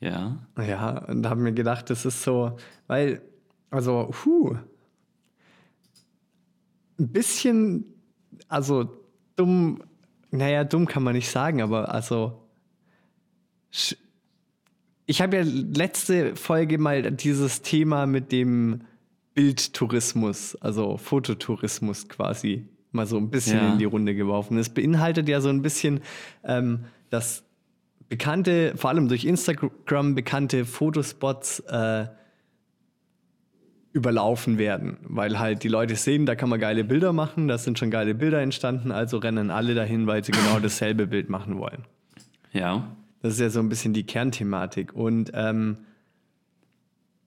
Ja. Ja, und habe mir gedacht, das ist so, weil, also, puh, ein bisschen, also dumm, naja, dumm kann man nicht sagen, aber also ich habe ja letzte Folge mal dieses Thema mit dem Bildtourismus, also Fototourismus quasi mal so ein bisschen Ja. in die Runde geworfen. Es beinhaltet ja so ein bisschen, ähm, dass bekannte, vor allem durch Instagram bekannte Fotospots äh, überlaufen werden, weil halt die Leute sehen, da kann man geile Bilder machen, da sind schon geile Bilder entstanden, also rennen alle dahin, weil sie genau dasselbe Bild machen wollen. Ja. Das ist ja so ein bisschen die Kernthematik. Und ähm,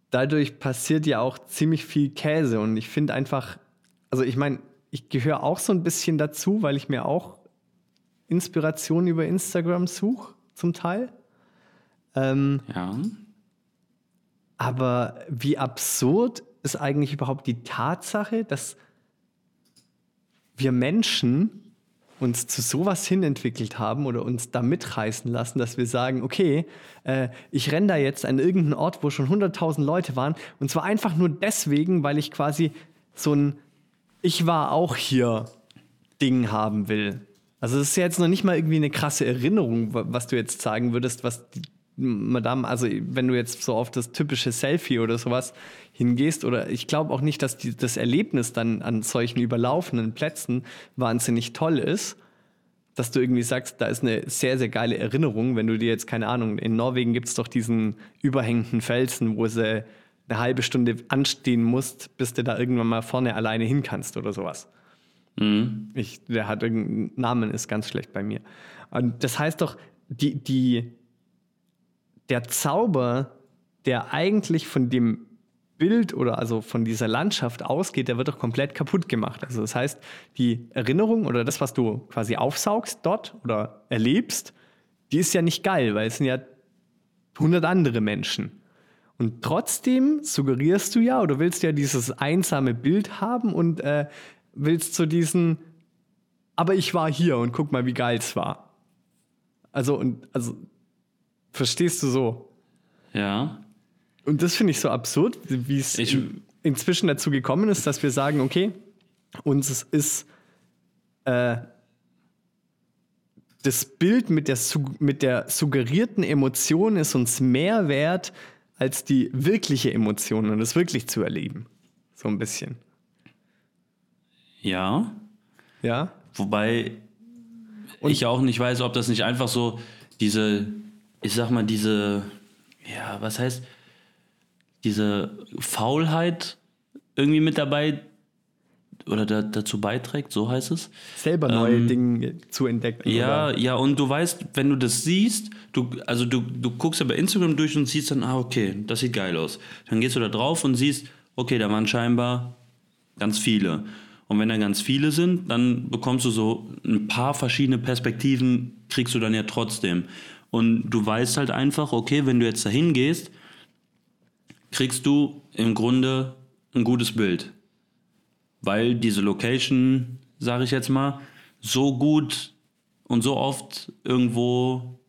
dadurch passiert ja auch ziemlich viel Käse. Und ich finde einfach, also ich meine, ich gehöre auch so ein bisschen dazu, weil ich mir auch Inspiration über Instagram suche, zum Teil. Ähm, Ja. aber wie absurd ist eigentlich überhaupt die Tatsache, dass wir Menschen uns zu sowas hinentwickelt haben oder uns da mitreißen lassen, dass wir sagen, okay, äh, ich renne da jetzt an irgendeinen Ort, wo schon 100.000 Leute waren und zwar einfach nur deswegen, weil ich quasi so ein Ich war auch hier Ding haben will. Also es ist ja jetzt noch nicht mal irgendwie eine krasse Erinnerung, wa- was du jetzt sagen würdest, was die Madame, also wenn du jetzt so auf das typische Selfie oder sowas hingehst, oder ich glaube auch nicht, dass die, das Erlebnis dann an solchen überlaufenden Plätzen wahnsinnig toll ist, dass du irgendwie sagst, da ist eine sehr, sehr geile Erinnerung, wenn du dir jetzt, keine Ahnung, in Norwegen gibt es doch diesen überhängenden Felsen, wo sie eine halbe Stunde anstehen musst, bis du da irgendwann mal vorne alleine hin kannst oder sowas. Mhm. Ich, der hat irgendeinen Namen, ist ganz schlecht bei mir. Und das heißt doch, die, die, der Zauber, der eigentlich von dem Bild oder also von dieser Landschaft ausgeht, der wird doch komplett kaputt gemacht. Also das heißt, die Erinnerung oder das, was du quasi aufsaugst dort oder erlebst, die ist ja nicht geil, weil es sind ja 100 andere Menschen. Und trotzdem suggerierst du ja oder willst ja dieses einsame Bild haben und äh, willst zu diesen, aber ich war hier und guck mal, wie geil es war. Also, und, also, verstehst du so? Ja. Und das finde ich so absurd, wie es in, inzwischen dazu gekommen ist, dass wir sagen, okay, uns ist äh, das Bild mit der, mit der suggerierten Emotion ist uns mehr wert als die wirkliche Emotion und das wirklich zu erleben. So ein bisschen. Ja. Ja? Wobei ich auch nicht weiß, ob das nicht einfach so diese, ich sag mal, diese, ja, was heißt, diese Faulheit irgendwie mit dabei oder da, dazu beiträgt, so heißt es. Selber neue Ähm, Dinge zu entdecken. Ja, oder? ja, und du weißt, wenn du das siehst, du, also du, du guckst ja bei Instagram durch und siehst dann, ah, okay, das sieht geil aus. Dann gehst du da drauf und siehst, okay, da waren scheinbar ganz viele. Und wenn da ganz viele sind, dann bekommst du so ein paar verschiedene Perspektiven, kriegst du dann ja trotzdem. Und du weißt halt einfach, okay, wenn du jetzt dahin gehst, kriegst du im Grunde ein gutes Bild. Weil diese Location, sage ich jetzt mal, so gut und so oft irgendwo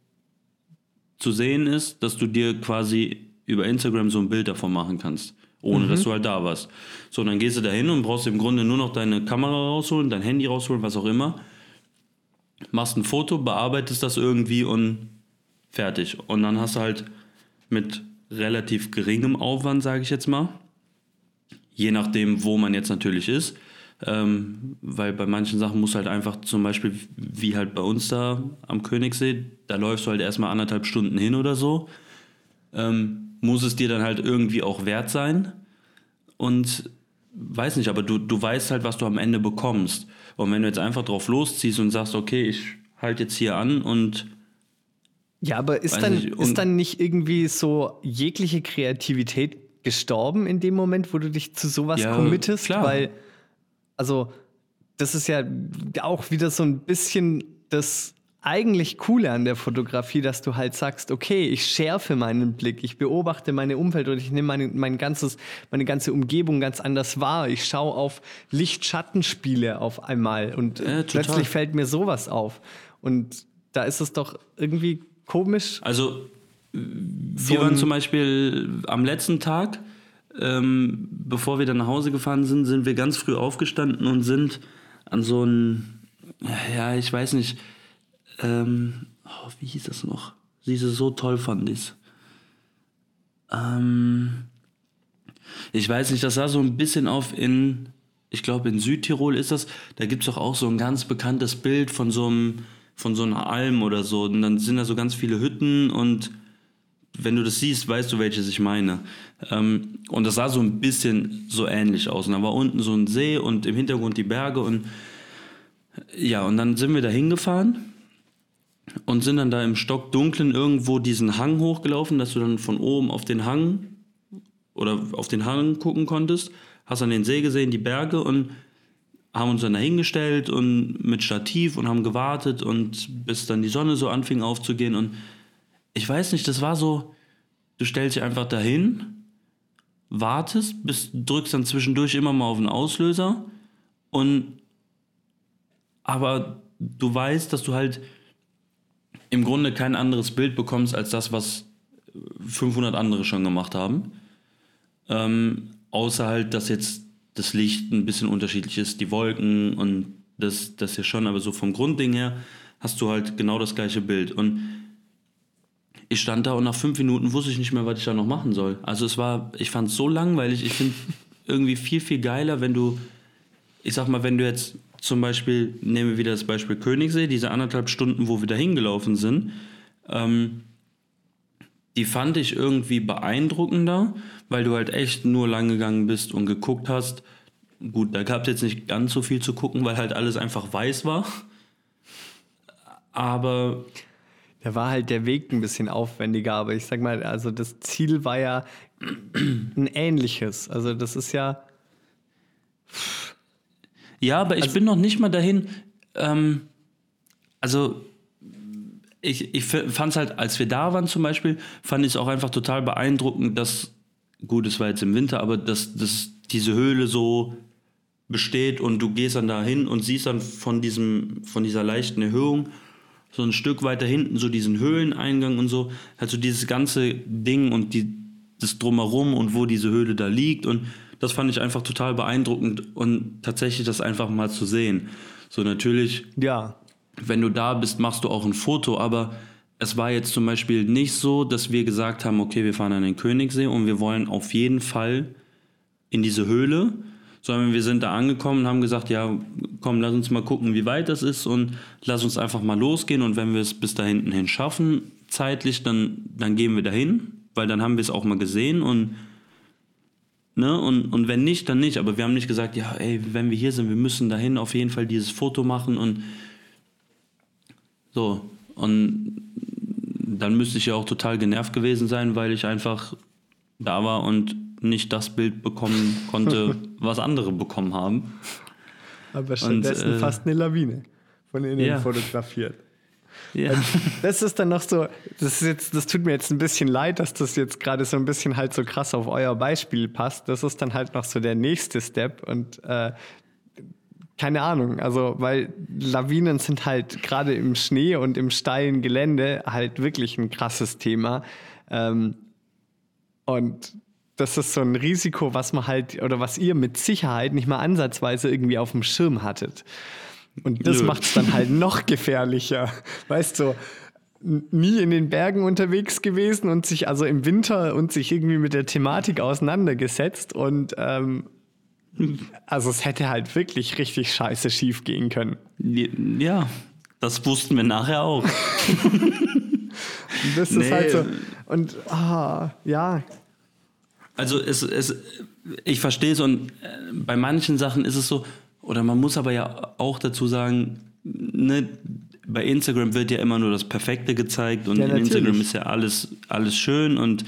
zu sehen ist, dass du dir quasi über Instagram so ein Bild davon machen kannst, ohne dass du halt da warst. So, dann gehst du da hin und brauchst im Grunde nur noch deine Kamera rausholen, dein Handy rausholen, was auch immer. Machst ein Foto, bearbeitest das irgendwie und fertig. Und dann hast du halt mit relativ geringem Aufwand, sage ich jetzt mal, je nachdem, wo man jetzt natürlich ist. Ähm, weil bei manchen Sachen muss halt einfach zum Beispiel, wie halt bei uns da am Königssee, da läufst du halt erstmal anderthalb Stunden hin oder so. Ähm, muss es dir dann halt irgendwie auch wert sein. Und weiß nicht, aber du, du weißt halt, was du am Ende bekommst. Und wenn du jetzt einfach drauf losziehst und sagst, okay, ich halte jetzt hier an und Ja, aber ist dann, nicht, ist dann nicht irgendwie so jegliche Kreativität gestorben in dem Moment, wo du dich zu sowas Ja, committest? klar. Weil, also, das ist ja auch wieder so ein bisschen das eigentlich Coole an der Fotografie, dass du halt sagst, okay, ich schärfe meinen Blick, ich beobachte meine Umwelt und ich nehme meine, mein ganzes, meine ganze Umgebung ganz anders wahr. Ich schaue auf Licht-Schattenspiele auf einmal und Ja, plötzlich fällt mir sowas auf. Und da ist es doch irgendwie komisch. Also, wir waren zum Beispiel am letzten Tag, ähm, bevor wir dann nach Hause gefahren sind, sind wir ganz früh aufgestanden und sind an so ein, ja, ich weiß nicht, ähm, oh, wie hieß das noch? Sie ist so toll fand ich's. Ähm, ich weiß nicht, das sah so ein bisschen auf in, ich glaube in Südtirol ist das, da gibt es doch auch so ein ganz bekanntes Bild von so einem, von so einer Alm oder so. Und dann sind da so ganz viele Hütten und wenn du das siehst, weißt du, welches ich meine. Ähm, und das sah so ein bisschen so ähnlich aus. Und da war unten so ein See und im Hintergrund die Berge und ja, und dann sind wir da hingefahren und sind dann da im Stockdunklen irgendwo diesen Hang hochgelaufen, dass du dann von oben auf den Hang oder auf den Hang gucken konntest, hast dann den See gesehen, die Berge und haben uns dann da hingestellt und mit Stativ und haben gewartet und bis dann die Sonne so anfing aufzugehen und ich weiß nicht, das war so, du stellst dich einfach dahin, wartest, bis, drückst dann zwischendurch immer mal auf den Auslöser und aber du weißt, dass du halt im Grunde kein anderes Bild bekommst als das, was 500 andere schon gemacht haben. Ähm, außer halt, dass jetzt das Licht ein bisschen unterschiedlich ist, die Wolken und das, das hier schon, aber so vom Grundding her hast du halt genau das gleiche Bild. Und ich stand da und nach fünf Minuten wusste ich nicht mehr, was ich da noch machen soll. Also es war, ich fand es so langweilig. Ich finde irgendwie viel, viel geiler, wenn du, ich sag mal, wenn du jetzt zum Beispiel, nehmen wir wieder das Beispiel Königssee, diese anderthalb Stunden, wo wir da hingelaufen sind, ähm, die fand ich irgendwie beeindruckender, weil du halt echt nur lang gegangen bist und geguckt hast. Gut, da gab es jetzt nicht ganz so viel zu gucken, weil halt alles einfach weiß war. Aber. Da war halt der Weg ein bisschen aufwendiger, aber ich sag mal, also das Ziel war ja ein ähnliches. Also das ist ja. Ja, aber ich also, bin noch nicht mal dahin. Ähm, also ich, ich fand es halt, als wir da waren zum Beispiel, fand ich es auch einfach total beeindruckend, dass, gut, es war jetzt im Winter, aber dass, dass diese Höhle so besteht und du gehst dann da hin und siehst dann von, diesem, von dieser leichten Erhöhung so ein Stück weiter hinten so diesen Höhleneingang und so, halt so dieses ganze Ding und die, das Drumherum und wo diese Höhle da liegt und das fand ich einfach total beeindruckend und tatsächlich das einfach mal zu sehen. So natürlich. Ja wenn du da bist, machst du auch ein Foto, aber es war jetzt zum Beispiel nicht so, dass wir gesagt haben, okay, wir fahren an den Königssee und wir wollen auf jeden Fall in diese Höhle, sondern wir sind da angekommen und haben gesagt, ja, komm, lass uns mal gucken, wie weit das ist und lass uns einfach mal losgehen und wenn wir es bis da hinten hin schaffen, zeitlich, dann, dann gehen wir dahin, weil dann haben wir es auch mal gesehen und Ne? Und, und wenn nicht, dann nicht. Aber wir haben nicht gesagt, ja, ey, wenn wir hier sind, wir müssen dahin auf jeden Fall dieses Foto machen und so, und dann müsste ich ja auch total genervt gewesen sein, weil ich einfach da war und nicht das Bild bekommen konnte, was andere bekommen haben. Aber stattdessen und, äh, fast eine Lawine von innen ja. fotografiert. Ja. Das ist dann noch so, das, jetzt, das tut mir jetzt ein bisschen leid, dass das jetzt gerade so ein bisschen halt so krass auf euer Beispiel passt. Das ist dann halt noch so der nächste Step und äh, keine Ahnung, also weil Lawinen sind halt gerade im Schnee und im steilen Gelände halt wirklich ein krasses Thema. Ähm, und das ist so ein Risiko, was man halt oder was ihr mit Sicherheit nicht mal ansatzweise irgendwie auf dem Schirm hattet. Und das macht es dann halt noch gefährlicher. Weißt du, nie in den Bergen unterwegs gewesen und sich also im Winter und sich irgendwie mit der Thematik auseinandergesetzt und ähm, also es hätte halt wirklich richtig scheiße schief gehen können. Ja, das wussten wir nachher auch. das ist nee. halt so. Und ah, ja. Also es, es, ich verstehe es und äh, bei manchen Sachen ist es so, oder man muss aber ja auch dazu sagen, ne, bei Instagram wird ja immer nur das Perfekte gezeigt und ja, in Instagram ist ja alles, alles schön und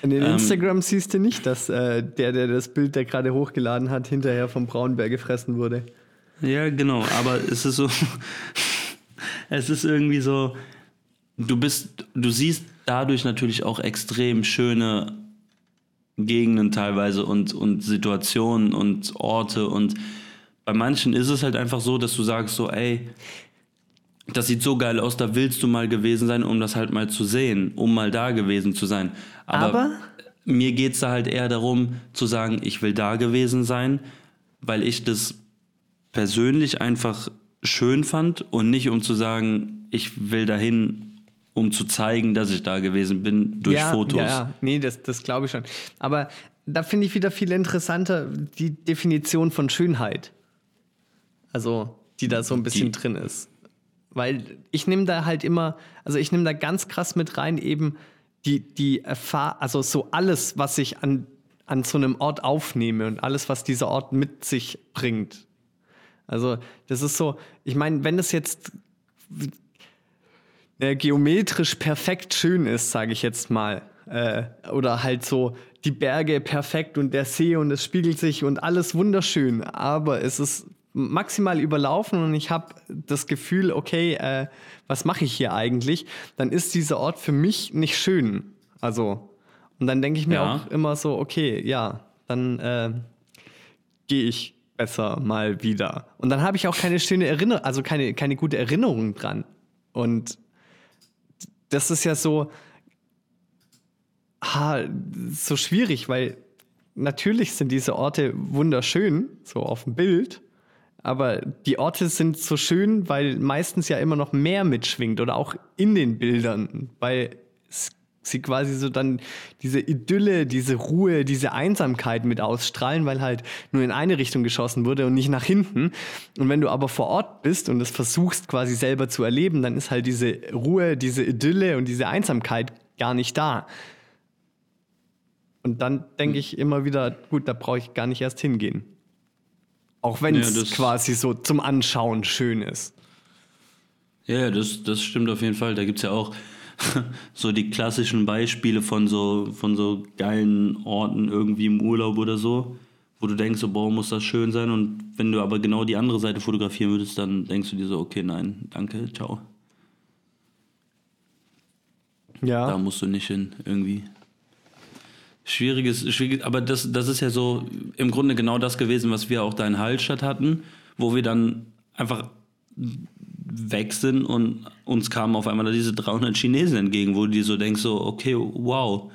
in den ähm, Instagram siehst du nicht, dass äh, der, der das Bild, der gerade hochgeladen hat, hinterher vom Braunbär gefressen wurde. Ja, genau, aber es ist so, es ist irgendwie so, du bist, du siehst dadurch natürlich auch extrem schöne Gegenden teilweise und, und Situationen und Orte und bei manchen ist es halt einfach so, dass du sagst so, ey, das sieht so geil aus, da willst du mal gewesen sein, um das halt mal zu sehen, um mal da gewesen zu sein. Aber, Aber? mir geht es da halt eher darum zu sagen, ich will da gewesen sein, weil ich das persönlich einfach schön fand und nicht um zu sagen, ich will dahin, um zu zeigen, dass ich da gewesen bin durch ja, Fotos. Ja, ja, nee, das, das glaube ich schon. Aber da finde ich wieder viel interessanter die Definition von Schönheit. Also, die da so ein bisschen Die- drin ist. Weil ich nehme da halt immer, also ich nehme da ganz krass mit rein, eben die, die Erfahrung, also so alles, was ich an, an so einem Ort aufnehme und alles, was dieser Ort mit sich bringt. Also, das ist so, ich meine, wenn es jetzt äh, geometrisch perfekt schön ist, sage ich jetzt mal. Äh, oder halt so die Berge perfekt und der See und es spiegelt sich und alles wunderschön, aber es ist maximal überlaufen und ich habe das Gefühl, okay, äh, was mache ich hier eigentlich? Dann ist dieser Ort für mich nicht schön. Also, und dann denke ich mir Ja. auch immer so, okay, ja, dann äh, gehe ich besser mal wieder. Und dann habe ich auch keine schöne Erinnerung, also keine, keine gute Erinnerung dran. Und das ist ja so, ha, so schwierig, weil natürlich sind diese Orte wunderschön, so auf dem Bild, aber die Orte sind so schön, weil meistens ja immer noch mehr mitschwingt oder auch in den Bildern, weil sie quasi so dann diese Idylle, diese Ruhe, diese Einsamkeit mit ausstrahlen, weil halt nur in eine Richtung geschossen wurde und nicht nach hinten. Und wenn du aber vor Ort bist und es versuchst quasi selber zu erleben, dann ist halt diese Ruhe, diese Idylle und diese Einsamkeit gar nicht da. Und dann denke ich immer wieder, gut, da brauche ich gar nicht erst hingehen. Auch wenn Ja, es das- quasi so zum Anschauen schön ist. Ja, ja, das, das stimmt auf jeden Fall. Da gibt es ja auch so die klassischen Beispiele von so, von so geilen Orten irgendwie im Urlaub oder so, wo du denkst, so, boah, muss das schön sein. Und wenn du aber genau die andere Seite fotografieren würdest, dann denkst du dir so, okay, nein, danke, ciao. Ja. Da musst du nicht hin, irgendwie. Schwieriges, schwieriges, aber das, das ist ja so im Grunde genau das gewesen, was wir auch da in Hallstatt hatten, wo wir dann einfach weg sind und uns kamen auf einmal da diese 300 Chinesen entgegen, wo du dir so denkst, so, okay, wow,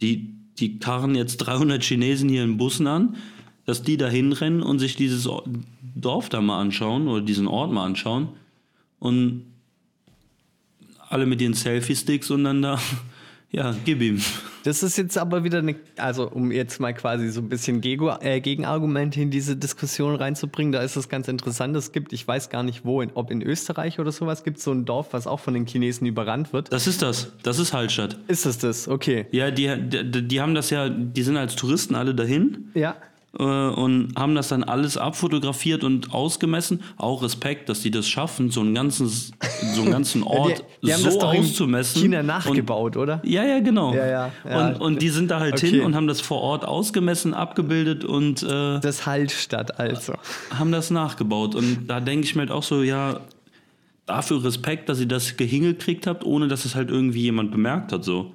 die, die karren jetzt 300 Chinesen hier in Bussen an, dass die da hinrennen und sich dieses Or- Dorf da mal anschauen oder diesen Ort mal anschauen und alle mit ihren Selfie-Sticks und dann da, ja, gib ihm. Das ist jetzt aber wieder eine, also um jetzt mal quasi so ein bisschen Gego, äh, Gegenargumente in diese Diskussion reinzubringen, da ist es ganz interessant. Es gibt, ich weiß gar nicht wo, in, ob in Österreich oder sowas, gibt es so ein Dorf, was auch von den Chinesen überrannt wird. Das ist das. Das ist Hallstatt. Ist es das? Okay. Ja, die, die, die haben das ja, die sind als Touristen alle dahin Ja. Äh, und haben das dann alles abfotografiert und ausgemessen. Auch Respekt, dass die das schaffen, so einen ganzen, so einen ganzen Ort die, die so auszumessen. China Und- nachgebaut, oder? Ja, ja, genau. Ja, ja, ja. Und, und die sind da halt Okay. hin und haben das vor Ort ausgemessen, abgebildet und äh, Das Hallstatt also. haben das nachgebaut. Und da denke ich mir halt auch so, ja, dafür Respekt, dass ihr das hingekriegt habt, ohne dass es halt irgendwie jemand bemerkt hat. So.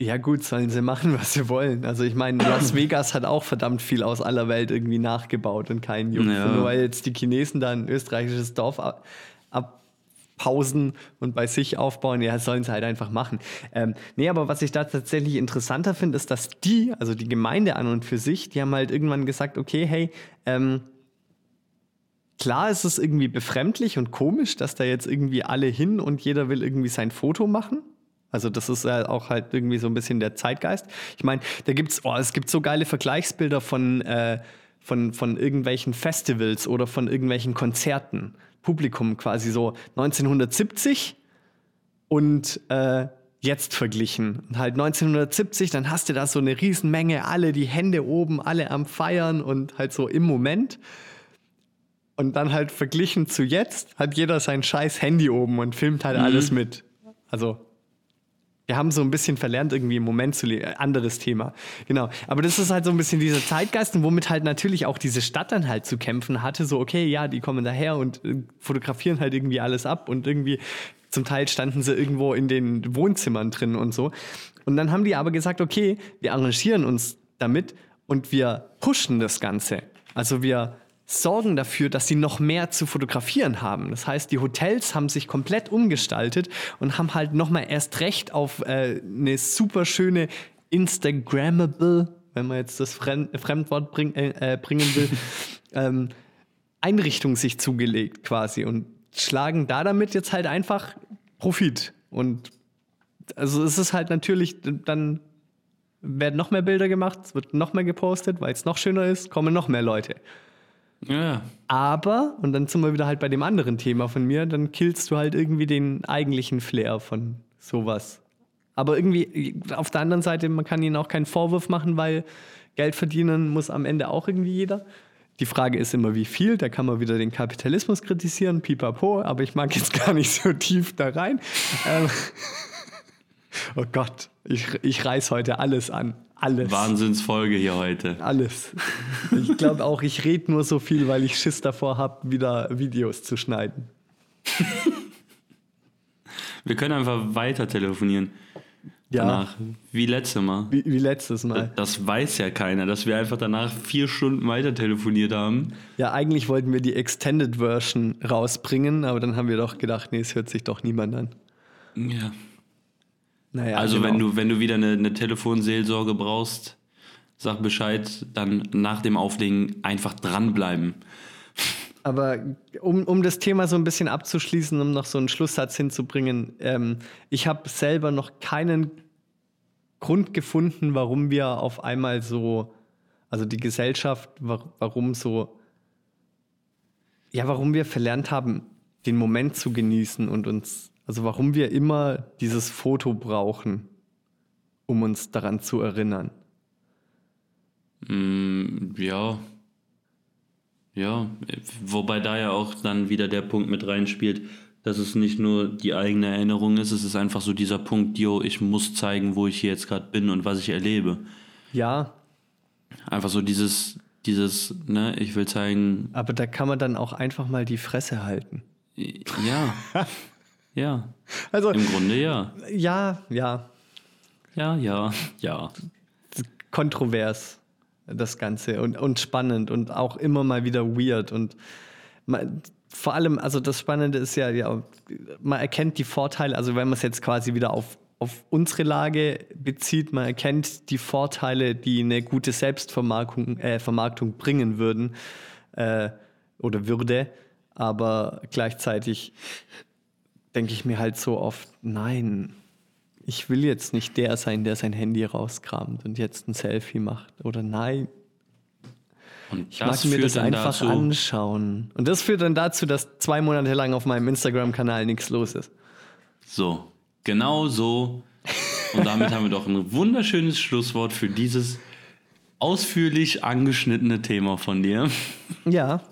Ja gut, sollen sie machen, was sie wollen. Also ich meine, Las Vegas hat auch verdammt viel aus aller Welt irgendwie nachgebaut und kein Jumpf. Ja. Nur weil jetzt die Chinesen da ein österreichisches Dorf ab- abpausen und bei sich aufbauen, ja, sollen sie halt einfach machen. Ähm, nee, aber was ich da tatsächlich interessanter finde, ist, dass die, also die Gemeinde an und für sich, die haben halt irgendwann gesagt, okay, hey, ähm, Klar ist es irgendwie befremdlich und komisch, dass da jetzt irgendwie alle hin und jeder will irgendwie sein Foto machen. Also das ist ja auch halt irgendwie so ein bisschen der Zeitgeist. Ich meine, da gibt's, oh, es gibt so geile Vergleichsbilder von, äh, von, von irgendwelchen Festivals oder von irgendwelchen Konzerten. Publikum quasi so 1970 und äh, jetzt verglichen. Und halt 1970, dann hast du da so eine Riesenmenge, alle die Hände oben, alle am Feiern und halt so im Moment. Und dann halt verglichen zu jetzt, hat jeder sein scheiß Handy oben und filmt halt alles mit. Also, wir haben so ein bisschen verlernt, irgendwie im Moment zu leben. Äh, Anderes Thema. Genau. Aber das ist halt so ein bisschen dieser Zeitgeist und womit halt natürlich auch diese Stadt dann halt zu kämpfen hatte. So, okay, ja, die kommen daher und äh, fotografieren halt irgendwie alles ab und irgendwie zum Teil standen sie irgendwo in den Wohnzimmern drin und so. Und dann haben die aber gesagt, okay, wir arrangieren uns damit und wir pushen das Ganze. Also wir sorgen dafür, dass sie noch mehr zu fotografieren haben. Das heißt, die Hotels haben sich komplett umgestaltet und haben halt noch mal erst recht auf äh, eine super schöne Instagrammable, wenn man jetzt das Fremd Fremdwort bring, äh, äh, bringen will, ähm, Einrichtung sich zugelegt quasi und schlagen da damit jetzt halt einfach Profit. Und also es ist halt natürlich, dann werden noch mehr Bilder gemacht, es wird noch mehr gepostet, weil es noch schöner ist, kommen noch mehr Leute. Ja. Aber, und dann sind wir wieder halt bei dem anderen Thema von mir, dann killst du halt irgendwie den eigentlichen Flair von sowas. Aber irgendwie, auf der anderen Seite, man kann ihnen auch keinen Vorwurf machen, weil Geld verdienen muss am Ende auch irgendwie jeder. Die Frage ist immer, wie viel. Da kann man wieder den Kapitalismus kritisieren, pipapo, aber ich mag jetzt gar nicht so tief da rein. Oh Gott, ich, ich reiß heute alles an. Alles. Wahnsinnsfolge hier heute. Alles. Ich glaube auch, ich rede nur so viel, weil ich Schiss davor habe, wieder Videos zu schneiden. Wir können einfach weiter telefonieren. Ja. Danach. Wie letztes Mal. Wie, wie letztes Mal. Das weiß ja keiner, dass wir einfach danach vier Stunden weiter telefoniert haben. Ja, eigentlich wollten wir die Extended Version rausbringen, aber dann haben wir doch gedacht, nee, es hört sich doch niemand an. Ja. Naja, Also genau. wenn du, wenn du wieder eine, eine Telefonseelsorge brauchst, sag Bescheid, dann nach dem Auflegen einfach dranbleiben. Aber um, um das Thema so ein bisschen abzuschließen, um noch so einen Schlusssatz hinzubringen, ähm, ich habe selber noch keinen Grund gefunden, warum wir auf einmal so, also die Gesellschaft, wa- warum so, ja, warum wir verlernt haben, den Moment zu genießen und uns, also warum wir immer dieses Foto brauchen, um uns daran zu erinnern. Mm, ja. Ja, wobei da ja auch dann wieder der Punkt mit reinspielt, dass es nicht nur die eigene Erinnerung ist, es ist einfach so dieser Punkt, yo, ich muss zeigen, wo ich hier jetzt gerade bin und was ich erlebe. Ja, Einfach so dieses, dieses, ne, ich will zeigen, aber da kann man dann auch einfach mal die Fresse halten. ja, ja, Also, im Grunde ja. ja, ja, Ja, ja, ja. kontrovers, das Ganze und, und spannend und auch immer mal wieder weird. Und man, vor allem, also das Spannende ist ja, ja, man erkennt die Vorteile, also wenn man es jetzt quasi wieder auf, auf unsere Lage bezieht, man erkennt die Vorteile, die eine gute Selbstvermarktung äh, Vermarktung bringen würden äh, oder würde, aber gleichzeitig denke ich mir halt so oft, nein, ich will jetzt nicht der sein, der sein Handy rauskramt und jetzt ein Selfie macht. Oder nein, Und ich mag mir das einfach anschauen. Und das führt dann dazu, dass zwei Monate lang auf meinem Instagram-Kanal nichts los ist. So, genau so. Und damit haben wir doch ein wunderschönes Schlusswort für dieses ausführlich angeschnittene Thema von dir. Ja,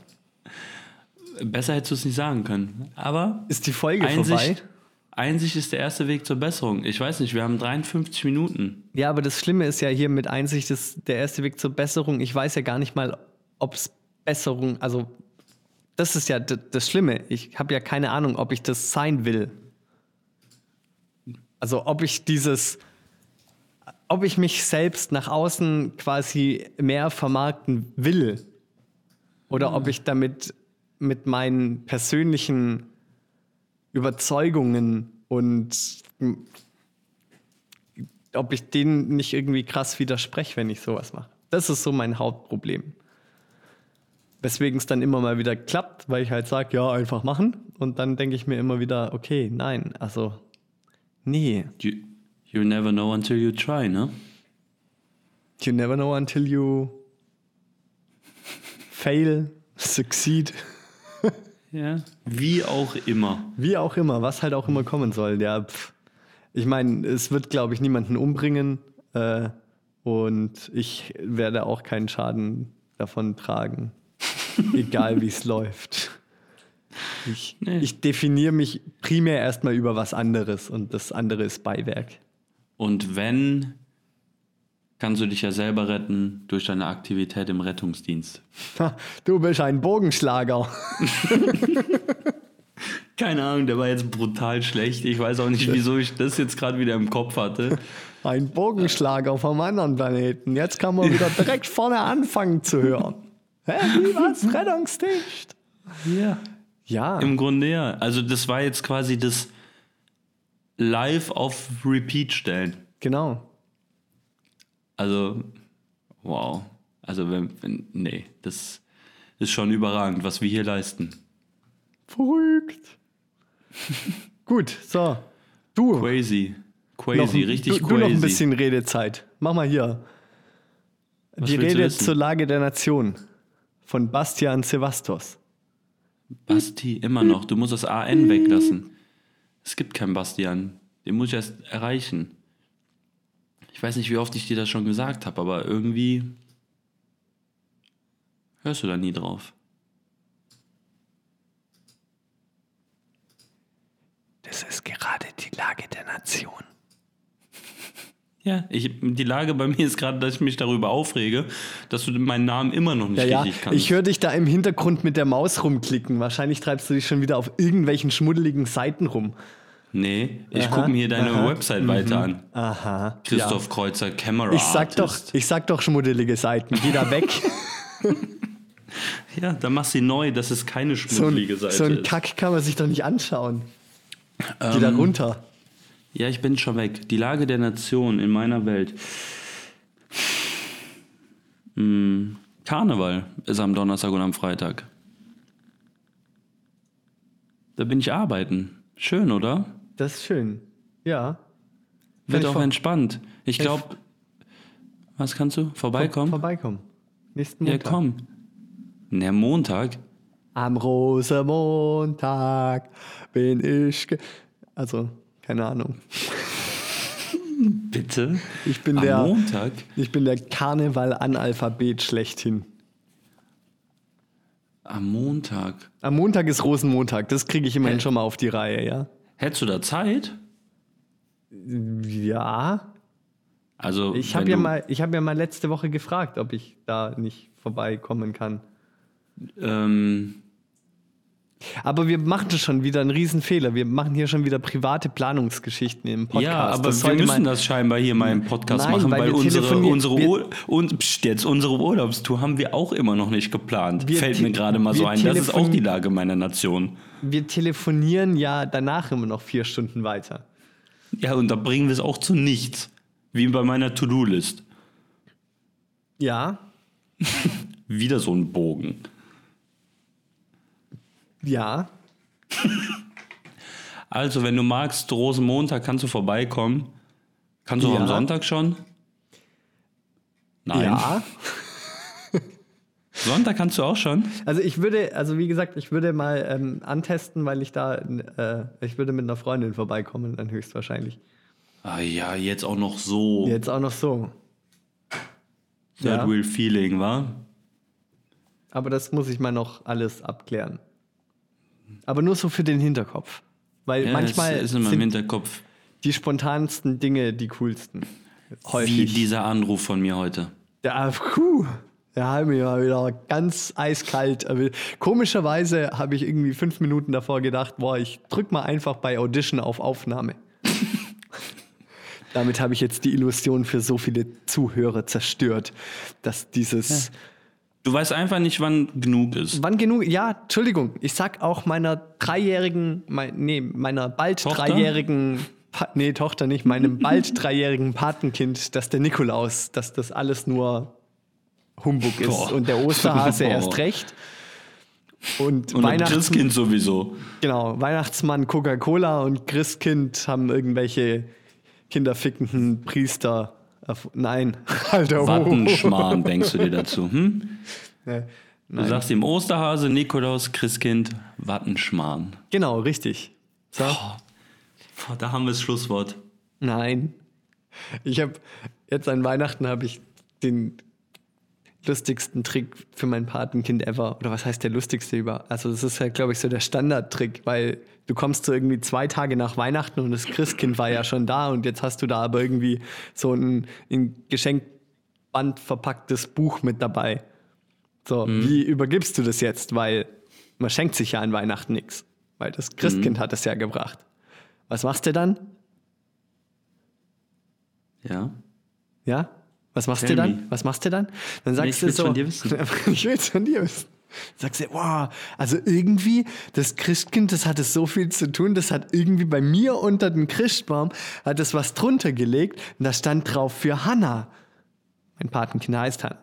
Besser hättest du es nicht sagen können. Aber ist die Folge vorbei? Einsicht, Einsicht ist der erste Weg zur Besserung. Ich weiß nicht, wir haben 53 Minuten. Ja, aber das Schlimme ist ja hier mit Einsicht ist der erste Weg zur Besserung. Ich weiß ja gar nicht mal, ob es Besserung, also das ist ja das Schlimme. Ich habe ja keine Ahnung, ob ich das sein will. Also ob ich dieses, ob ich mich selbst nach außen quasi mehr vermarkten will oder ob ich damit mit meinen persönlichen Überzeugungen und ob ich denen nicht irgendwie krass widerspreche, wenn ich sowas mache. Das ist so mein Hauptproblem. Weswegen es dann immer mal wieder klappt, weil ich halt sage, ja, einfach machen. Und dann denke ich mir immer wieder, okay, nein, also, nee. You, you never know until you try, ne? You never know until you fail, succeed, Ja. Wie auch immer. wie auch immer, was halt auch immer kommen soll. Ja, pff. ich meine, es wird, glaube ich, niemanden umbringen äh, und ich werde auch keinen Schaden davon tragen, egal wie es läuft. Ich, Nee. ich definiere mich primär erstmal über was anderes und das andere ist Beiwerk. Und wenn, kannst du dich ja selber retten durch deine Aktivität im Rettungsdienst. Du bist ein Bogenschlager. Keine Ahnung, der war jetzt brutal schlecht. Ich weiß auch nicht, wieso ich das jetzt gerade wieder im Kopf hatte. Ein Bogenschlager vom anderen Planeten. Jetzt kann man wieder direkt vorne anfangen zu hören. Hä, wie was? Rettungsdienst? Ja. Ja, Im Grunde ja. Also das war jetzt quasi das Live auf Repeat stellen. genau. Also, wow. Also wenn, wenn nee, das ist schon überragend, was wir hier leisten. Verrückt. Gut, so. Du, Crazy. Crazy, noch, richtig du, crazy. Du noch ein bisschen Redezeit. Mach mal hier. Was Die Rede zur Lage der Nation von Bastian Sevastos. Basti, immer noch. Du musst das AN weglassen. Es gibt keinen Bastian. Den muss ich erst erreichen. Ich weiß nicht, wie oft ich dir das schon gesagt habe, aber irgendwie hörst du da nie drauf. Das ist gerade die Lage der Nation. Ja, ich, die Lage bei mir ist gerade, dass ich mich darüber aufrege, dass du meinen Namen immer noch nicht Ja, ja, richtig kannst. ich höre dich da im Hintergrund mit der Maus rumklicken. Wahrscheinlich treibst du dich schon wieder auf irgendwelchen schmuddeligen Seiten rum. Nee, ich gucke mir hier deine aha, Website weiter an. Aha. Christoph Kreuzer Camera Ja. Ich sag doch, ich sag doch schmuddelige Seiten. Geh da weg. Ja, dann mach sie neu, dass es keine so schmuddelige ein, Seite so ein ist. Kack kann man sich doch nicht anschauen. Geh da runter. Ja, ich bin schon weg. Die Lage der Nation in meiner Welt. Hm, Karneval ist am Donnerstag und am Freitag. Da bin ich arbeiten. Schön, oder? Das ist schön. Ja. Wird auch vor- entspannt. Ich glaube. Was kannst du? Vorbeikommen? Vorbeikommen. Nächsten ja, Montag. komm. Der Montag? Am Rosenmontag bin ich. Also, keine Ahnung. Bitte? Ich bin Am der. Montag? Ich bin der Karneval-Analphabet schlechthin. Am Montag. Am Montag ist Rosenmontag. Das kriege ich immerhin schon mal auf die Reihe, ja? Hättest du da Zeit? Ja. Also, Ich habe ja, mal- ich ja mal letzte Woche gefragt, ob ich da nicht vorbeikommen kann. Ähm, Aber wir machen schon wieder einen Riesenfehler. Wir machen hier schon wieder private Planungsgeschichten im Podcast. Ja, aber Das wir müssen das scheinbar hier mal im Podcast Nein, machen, weil weil, unsere, unsere, wir- und, pst, jetzt unsere Urlaubstour haben wir auch immer noch nicht geplant. Fällt mir gerade mal so ein. Das ist auch die Lage meiner Nation. Wir telefonieren ja danach immer noch vier Stunden weiter. Ja, und da bringen wir es auch zu nichts. Wie bei meiner To-Do-List. Ja. Wieder so ein Bogen. Ja. Also, wenn du magst, Rosenmontag kannst du vorbeikommen. Kannst du auch Ja. am Sonntag schon? Nein. Ja. Sonntag kannst du auch schon? Also ich würde, also wie gesagt, ich würde mal ähm, antesten, weil ich da, äh, ich würde mit einer Freundin vorbeikommen, dann höchstwahrscheinlich. Ah ja, jetzt auch noch so. Jetzt auch noch so. Third ja. Wheel Feeling, wa? Aber das muss ich mal noch alles abklären. Aber nur so für den Hinterkopf. Weil Ja, manchmal ist meinem sind Hinterkopf. die spontansten Dinge die coolsten. Wie Häufig. dieser Anruf von mir heute. Ja, puh. Der hat mich mal wieder ganz eiskalt. Komischerweise habe ich irgendwie fünf Minuten davor gedacht, boah, ich drück mal einfach bei Audition auf Aufnahme. Damit habe ich jetzt die Illusion für so viele Zuhörer zerstört, dass dieses. Du weißt einfach nicht, wann genug ist. Wann genug? Ja, Entschuldigung, ich sag auch meiner dreijährigen, mein, nee, meiner bald Tochter? dreijährigen, pa nee, Tochter nicht, meinem bald dreijährigen Patenkind, dass der Nikolaus, dass das alles nur Humbug ist Boah. und der Osterhase Boah. erst recht. Und, Und Weihnachts Christkind sowieso. genau, Weihnachtsmann Coca-Cola und Christkind haben irgendwelche kinderfickenden Priester. Nein, Alter. oh. Wattenschmarrn, denkst du dir dazu? Hm? Nee. Du sagst ihm Osterhase, Nikolaus, Christkind, Wattenschmarrn. Genau, richtig. So. Boah, da haben wir das Schlusswort. Nein. Ich habe jetzt an Weihnachten habe ich den lustigsten Trick für mein Patenkind ever. Oder was heißt der lustigste über? Also das ist halt, glaube ich, so der Standardtrick, weil du kommst so irgendwie zwei Tage nach Weihnachten und das Christkind war ja schon da und jetzt hast du da aber irgendwie so ein in Geschenkband verpacktes Buch mit dabei. So, wie übergibst du das jetzt? Weil man schenkt sich ja an Weihnachten nichts. Weil das Christkind hat es ja gebracht. Was machst du dann? Ja. Ja? Was machst du dann? Was machst du dann? Dann sagst ich du so. von dir wissen. ich will es von dir wissen. Sagst du, wow, also irgendwie, das Christkind, das hatte so viel zu tun, das hat irgendwie bei mir unter dem Christbaum, hat es was drunter gelegt und da stand drauf für Hannah. Mein Patenkind heißt Hannah.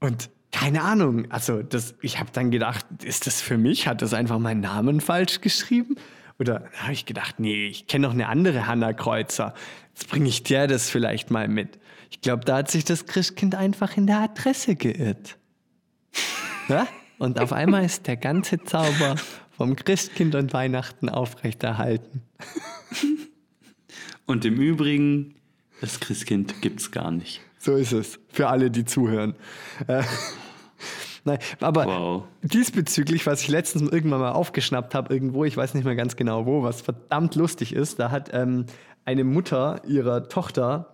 Und keine Ahnung, also das, ich habe dann gedacht, ist das für mich? Hat das einfach meinen Namen falsch geschrieben? Oder habe ich gedacht, nee, ich kenne noch eine andere Hanna Kreuzer. Jetzt bringe ich der das vielleicht mal mit. Ich glaube, da hat sich das Christkind einfach in der Adresse geirrt. ja? Und auf einmal ist der ganze Zauber vom Christkind und Weihnachten aufrechterhalten. Und im Übrigen, das Christkind gibt es gar nicht. So ist es. Für alle, die zuhören. Äh, Nein, aber wow. diesbezüglich, was ich letztens irgendwann mal aufgeschnappt habe, irgendwo, ich weiß nicht mehr ganz genau wo, was verdammt lustig ist, da hat ähm, eine Mutter ihrer Tochter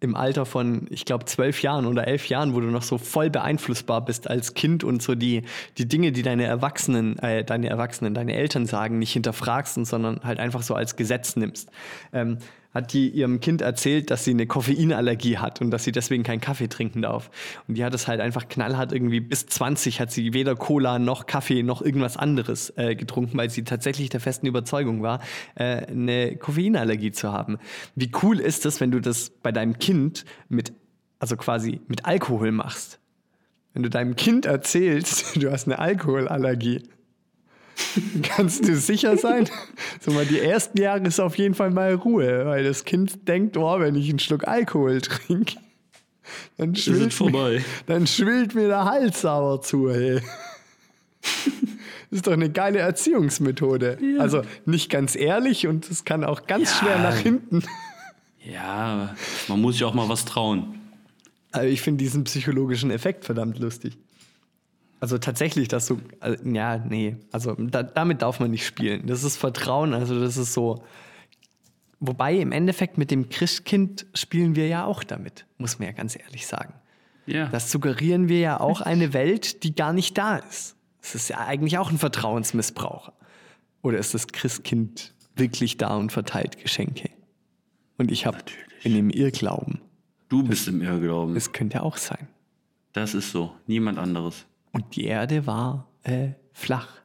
im Alter von, ich glaube, zwölf Jahren oder elf Jahren, wo du noch so voll beeinflussbar bist als Kind und so die, die Dinge, die deine Erwachsenen, äh, deine Erwachsenen, deine Eltern sagen, nicht hinterfragst, sondern halt einfach so als Gesetz nimmst. Ähm, hat die ihrem Kind erzählt, dass sie eine Koffeinallergie hat und dass sie deswegen keinen Kaffee trinken darf. Und die hat es halt einfach knallhart irgendwie bis 20 hat sie weder Cola noch Kaffee noch irgendwas anderes äh, getrunken, weil sie tatsächlich der festen Überzeugung war, äh, eine Koffeinallergie zu haben. Wie cool ist das, wenn du das bei deinem Kind mit, also quasi mit Alkohol machst? Wenn du deinem Kind erzählst, du hast eine Alkoholallergie Kannst du sicher sein? So mal, die ersten Jahre ist auf jeden Fall mal Ruhe, weil das Kind denkt, oh, wenn ich einen Schluck Alkohol trinke, dann schwillt, vorbei. Mir, dann schwillt mir der Hals sauer zu, hey. Das ist doch eine geile Erziehungsmethode. Ja. Also nicht ganz ehrlich und es kann auch ganz ja. schwer nach hinten. Ja, man muss sich auch mal was trauen. Also ich finde diesen psychologischen Effekt verdammt lustig. Also tatsächlich, dass du, also, ja, nee, also da, damit darf man nicht spielen. Das ist Vertrauen, also das ist so. Wobei im Endeffekt mit dem Christkind spielen wir ja auch damit, muss man ja ganz ehrlich sagen. Ja. Das suggerieren wir ja auch eine Welt, die gar nicht da ist. Das ist ja eigentlich auch ein Vertrauensmissbrauch. Oder ist das Christkind wirklich da und verteilt Geschenke? Und ich habe in dem Irrglauben. Du bist das, im Irrglauben. Das könnte auch sein. Das ist so, niemand anderes. Und die Erde war äh, flach.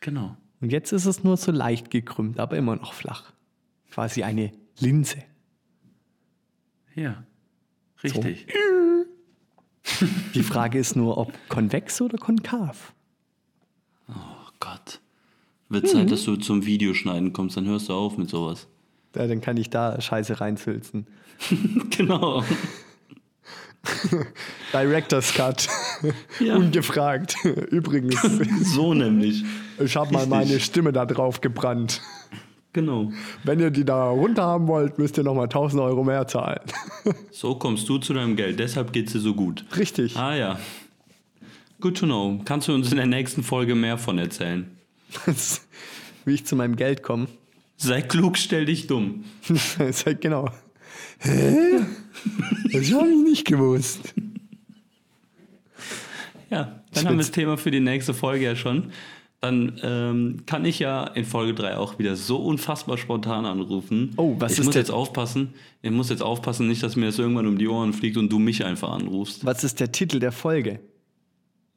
Genau. Und jetzt ist es nur so leicht gekrümmt, aber immer noch flach. Quasi eine Linse. Ja, richtig. So. Die Frage ist nur, ob konvex oder konkav. Oh Gott. Wird Zeit, mhm. dass du zum Videoschneiden kommst, dann hörst du auf mit sowas. Ja, dann kann ich da Scheiße reinfilzen. genau. Director's Cut. Ja. Ungefragt. Übrigens. so nämlich. Ich habe mal meine Stimme da drauf gebrannt. Genau. Wenn ihr die da runter haben wollt, müsst ihr nochmal 1000 Euro mehr zahlen. so kommst du zu deinem Geld. Deshalb geht es dir so gut. Richtig. Ah ja. Good to know. Kannst du uns in der nächsten Folge mehr von erzählen? Wie ich zu meinem Geld komme. Sei klug, stell dich dumm. Sei genau. Hä? Das habe ich nicht gewusst. Ja, dann haben wir das Thema für die nächste Folge ja schon. Dann ähm, kann ich ja in Folge 3 auch wieder so unfassbar spontan anrufen. Oh, was ich ist muss jetzt aufpassen. Ich muss jetzt aufpassen, nicht, dass mir das irgendwann um die Ohren fliegt und du mich einfach anrufst. Was ist der Titel der Folge?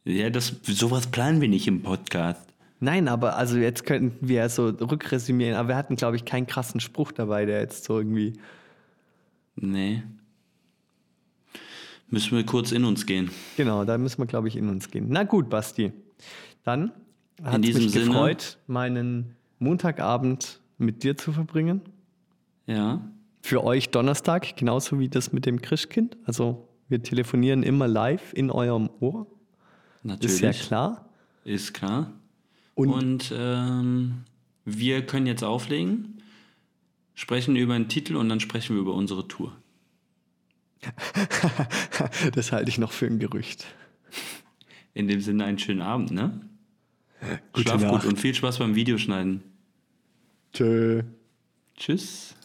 Ja, das sowas planen wir nicht im Podcast. Nein, aber also jetzt könnten wir so rückresümieren, aber wir hatten, glaube ich, keinen krassen Spruch dabei, der jetzt so irgendwie Nee. Müssen wir kurz in uns gehen. Genau, da müssen wir, glaube ich, in uns gehen. Na gut, Basti. Dann hat es mich Sinne, gefreut, meinen Montagabend mit dir zu verbringen. Ja. Für euch Donnerstag, genauso wie das mit dem Christkind. Also wir telefonieren immer live in eurem Ohr. Natürlich. Ist ja klar. Ist klar. Und, Und ähm, wir können jetzt auflegen sprechen über einen Titel und dann sprechen wir über unsere Tour. das halte ich noch für ein Gerücht. In dem Sinne einen schönen Abend, ne? Gute Schlaf Nacht. gut und viel Spaß beim Videoschneiden. Tschö. Tschüss.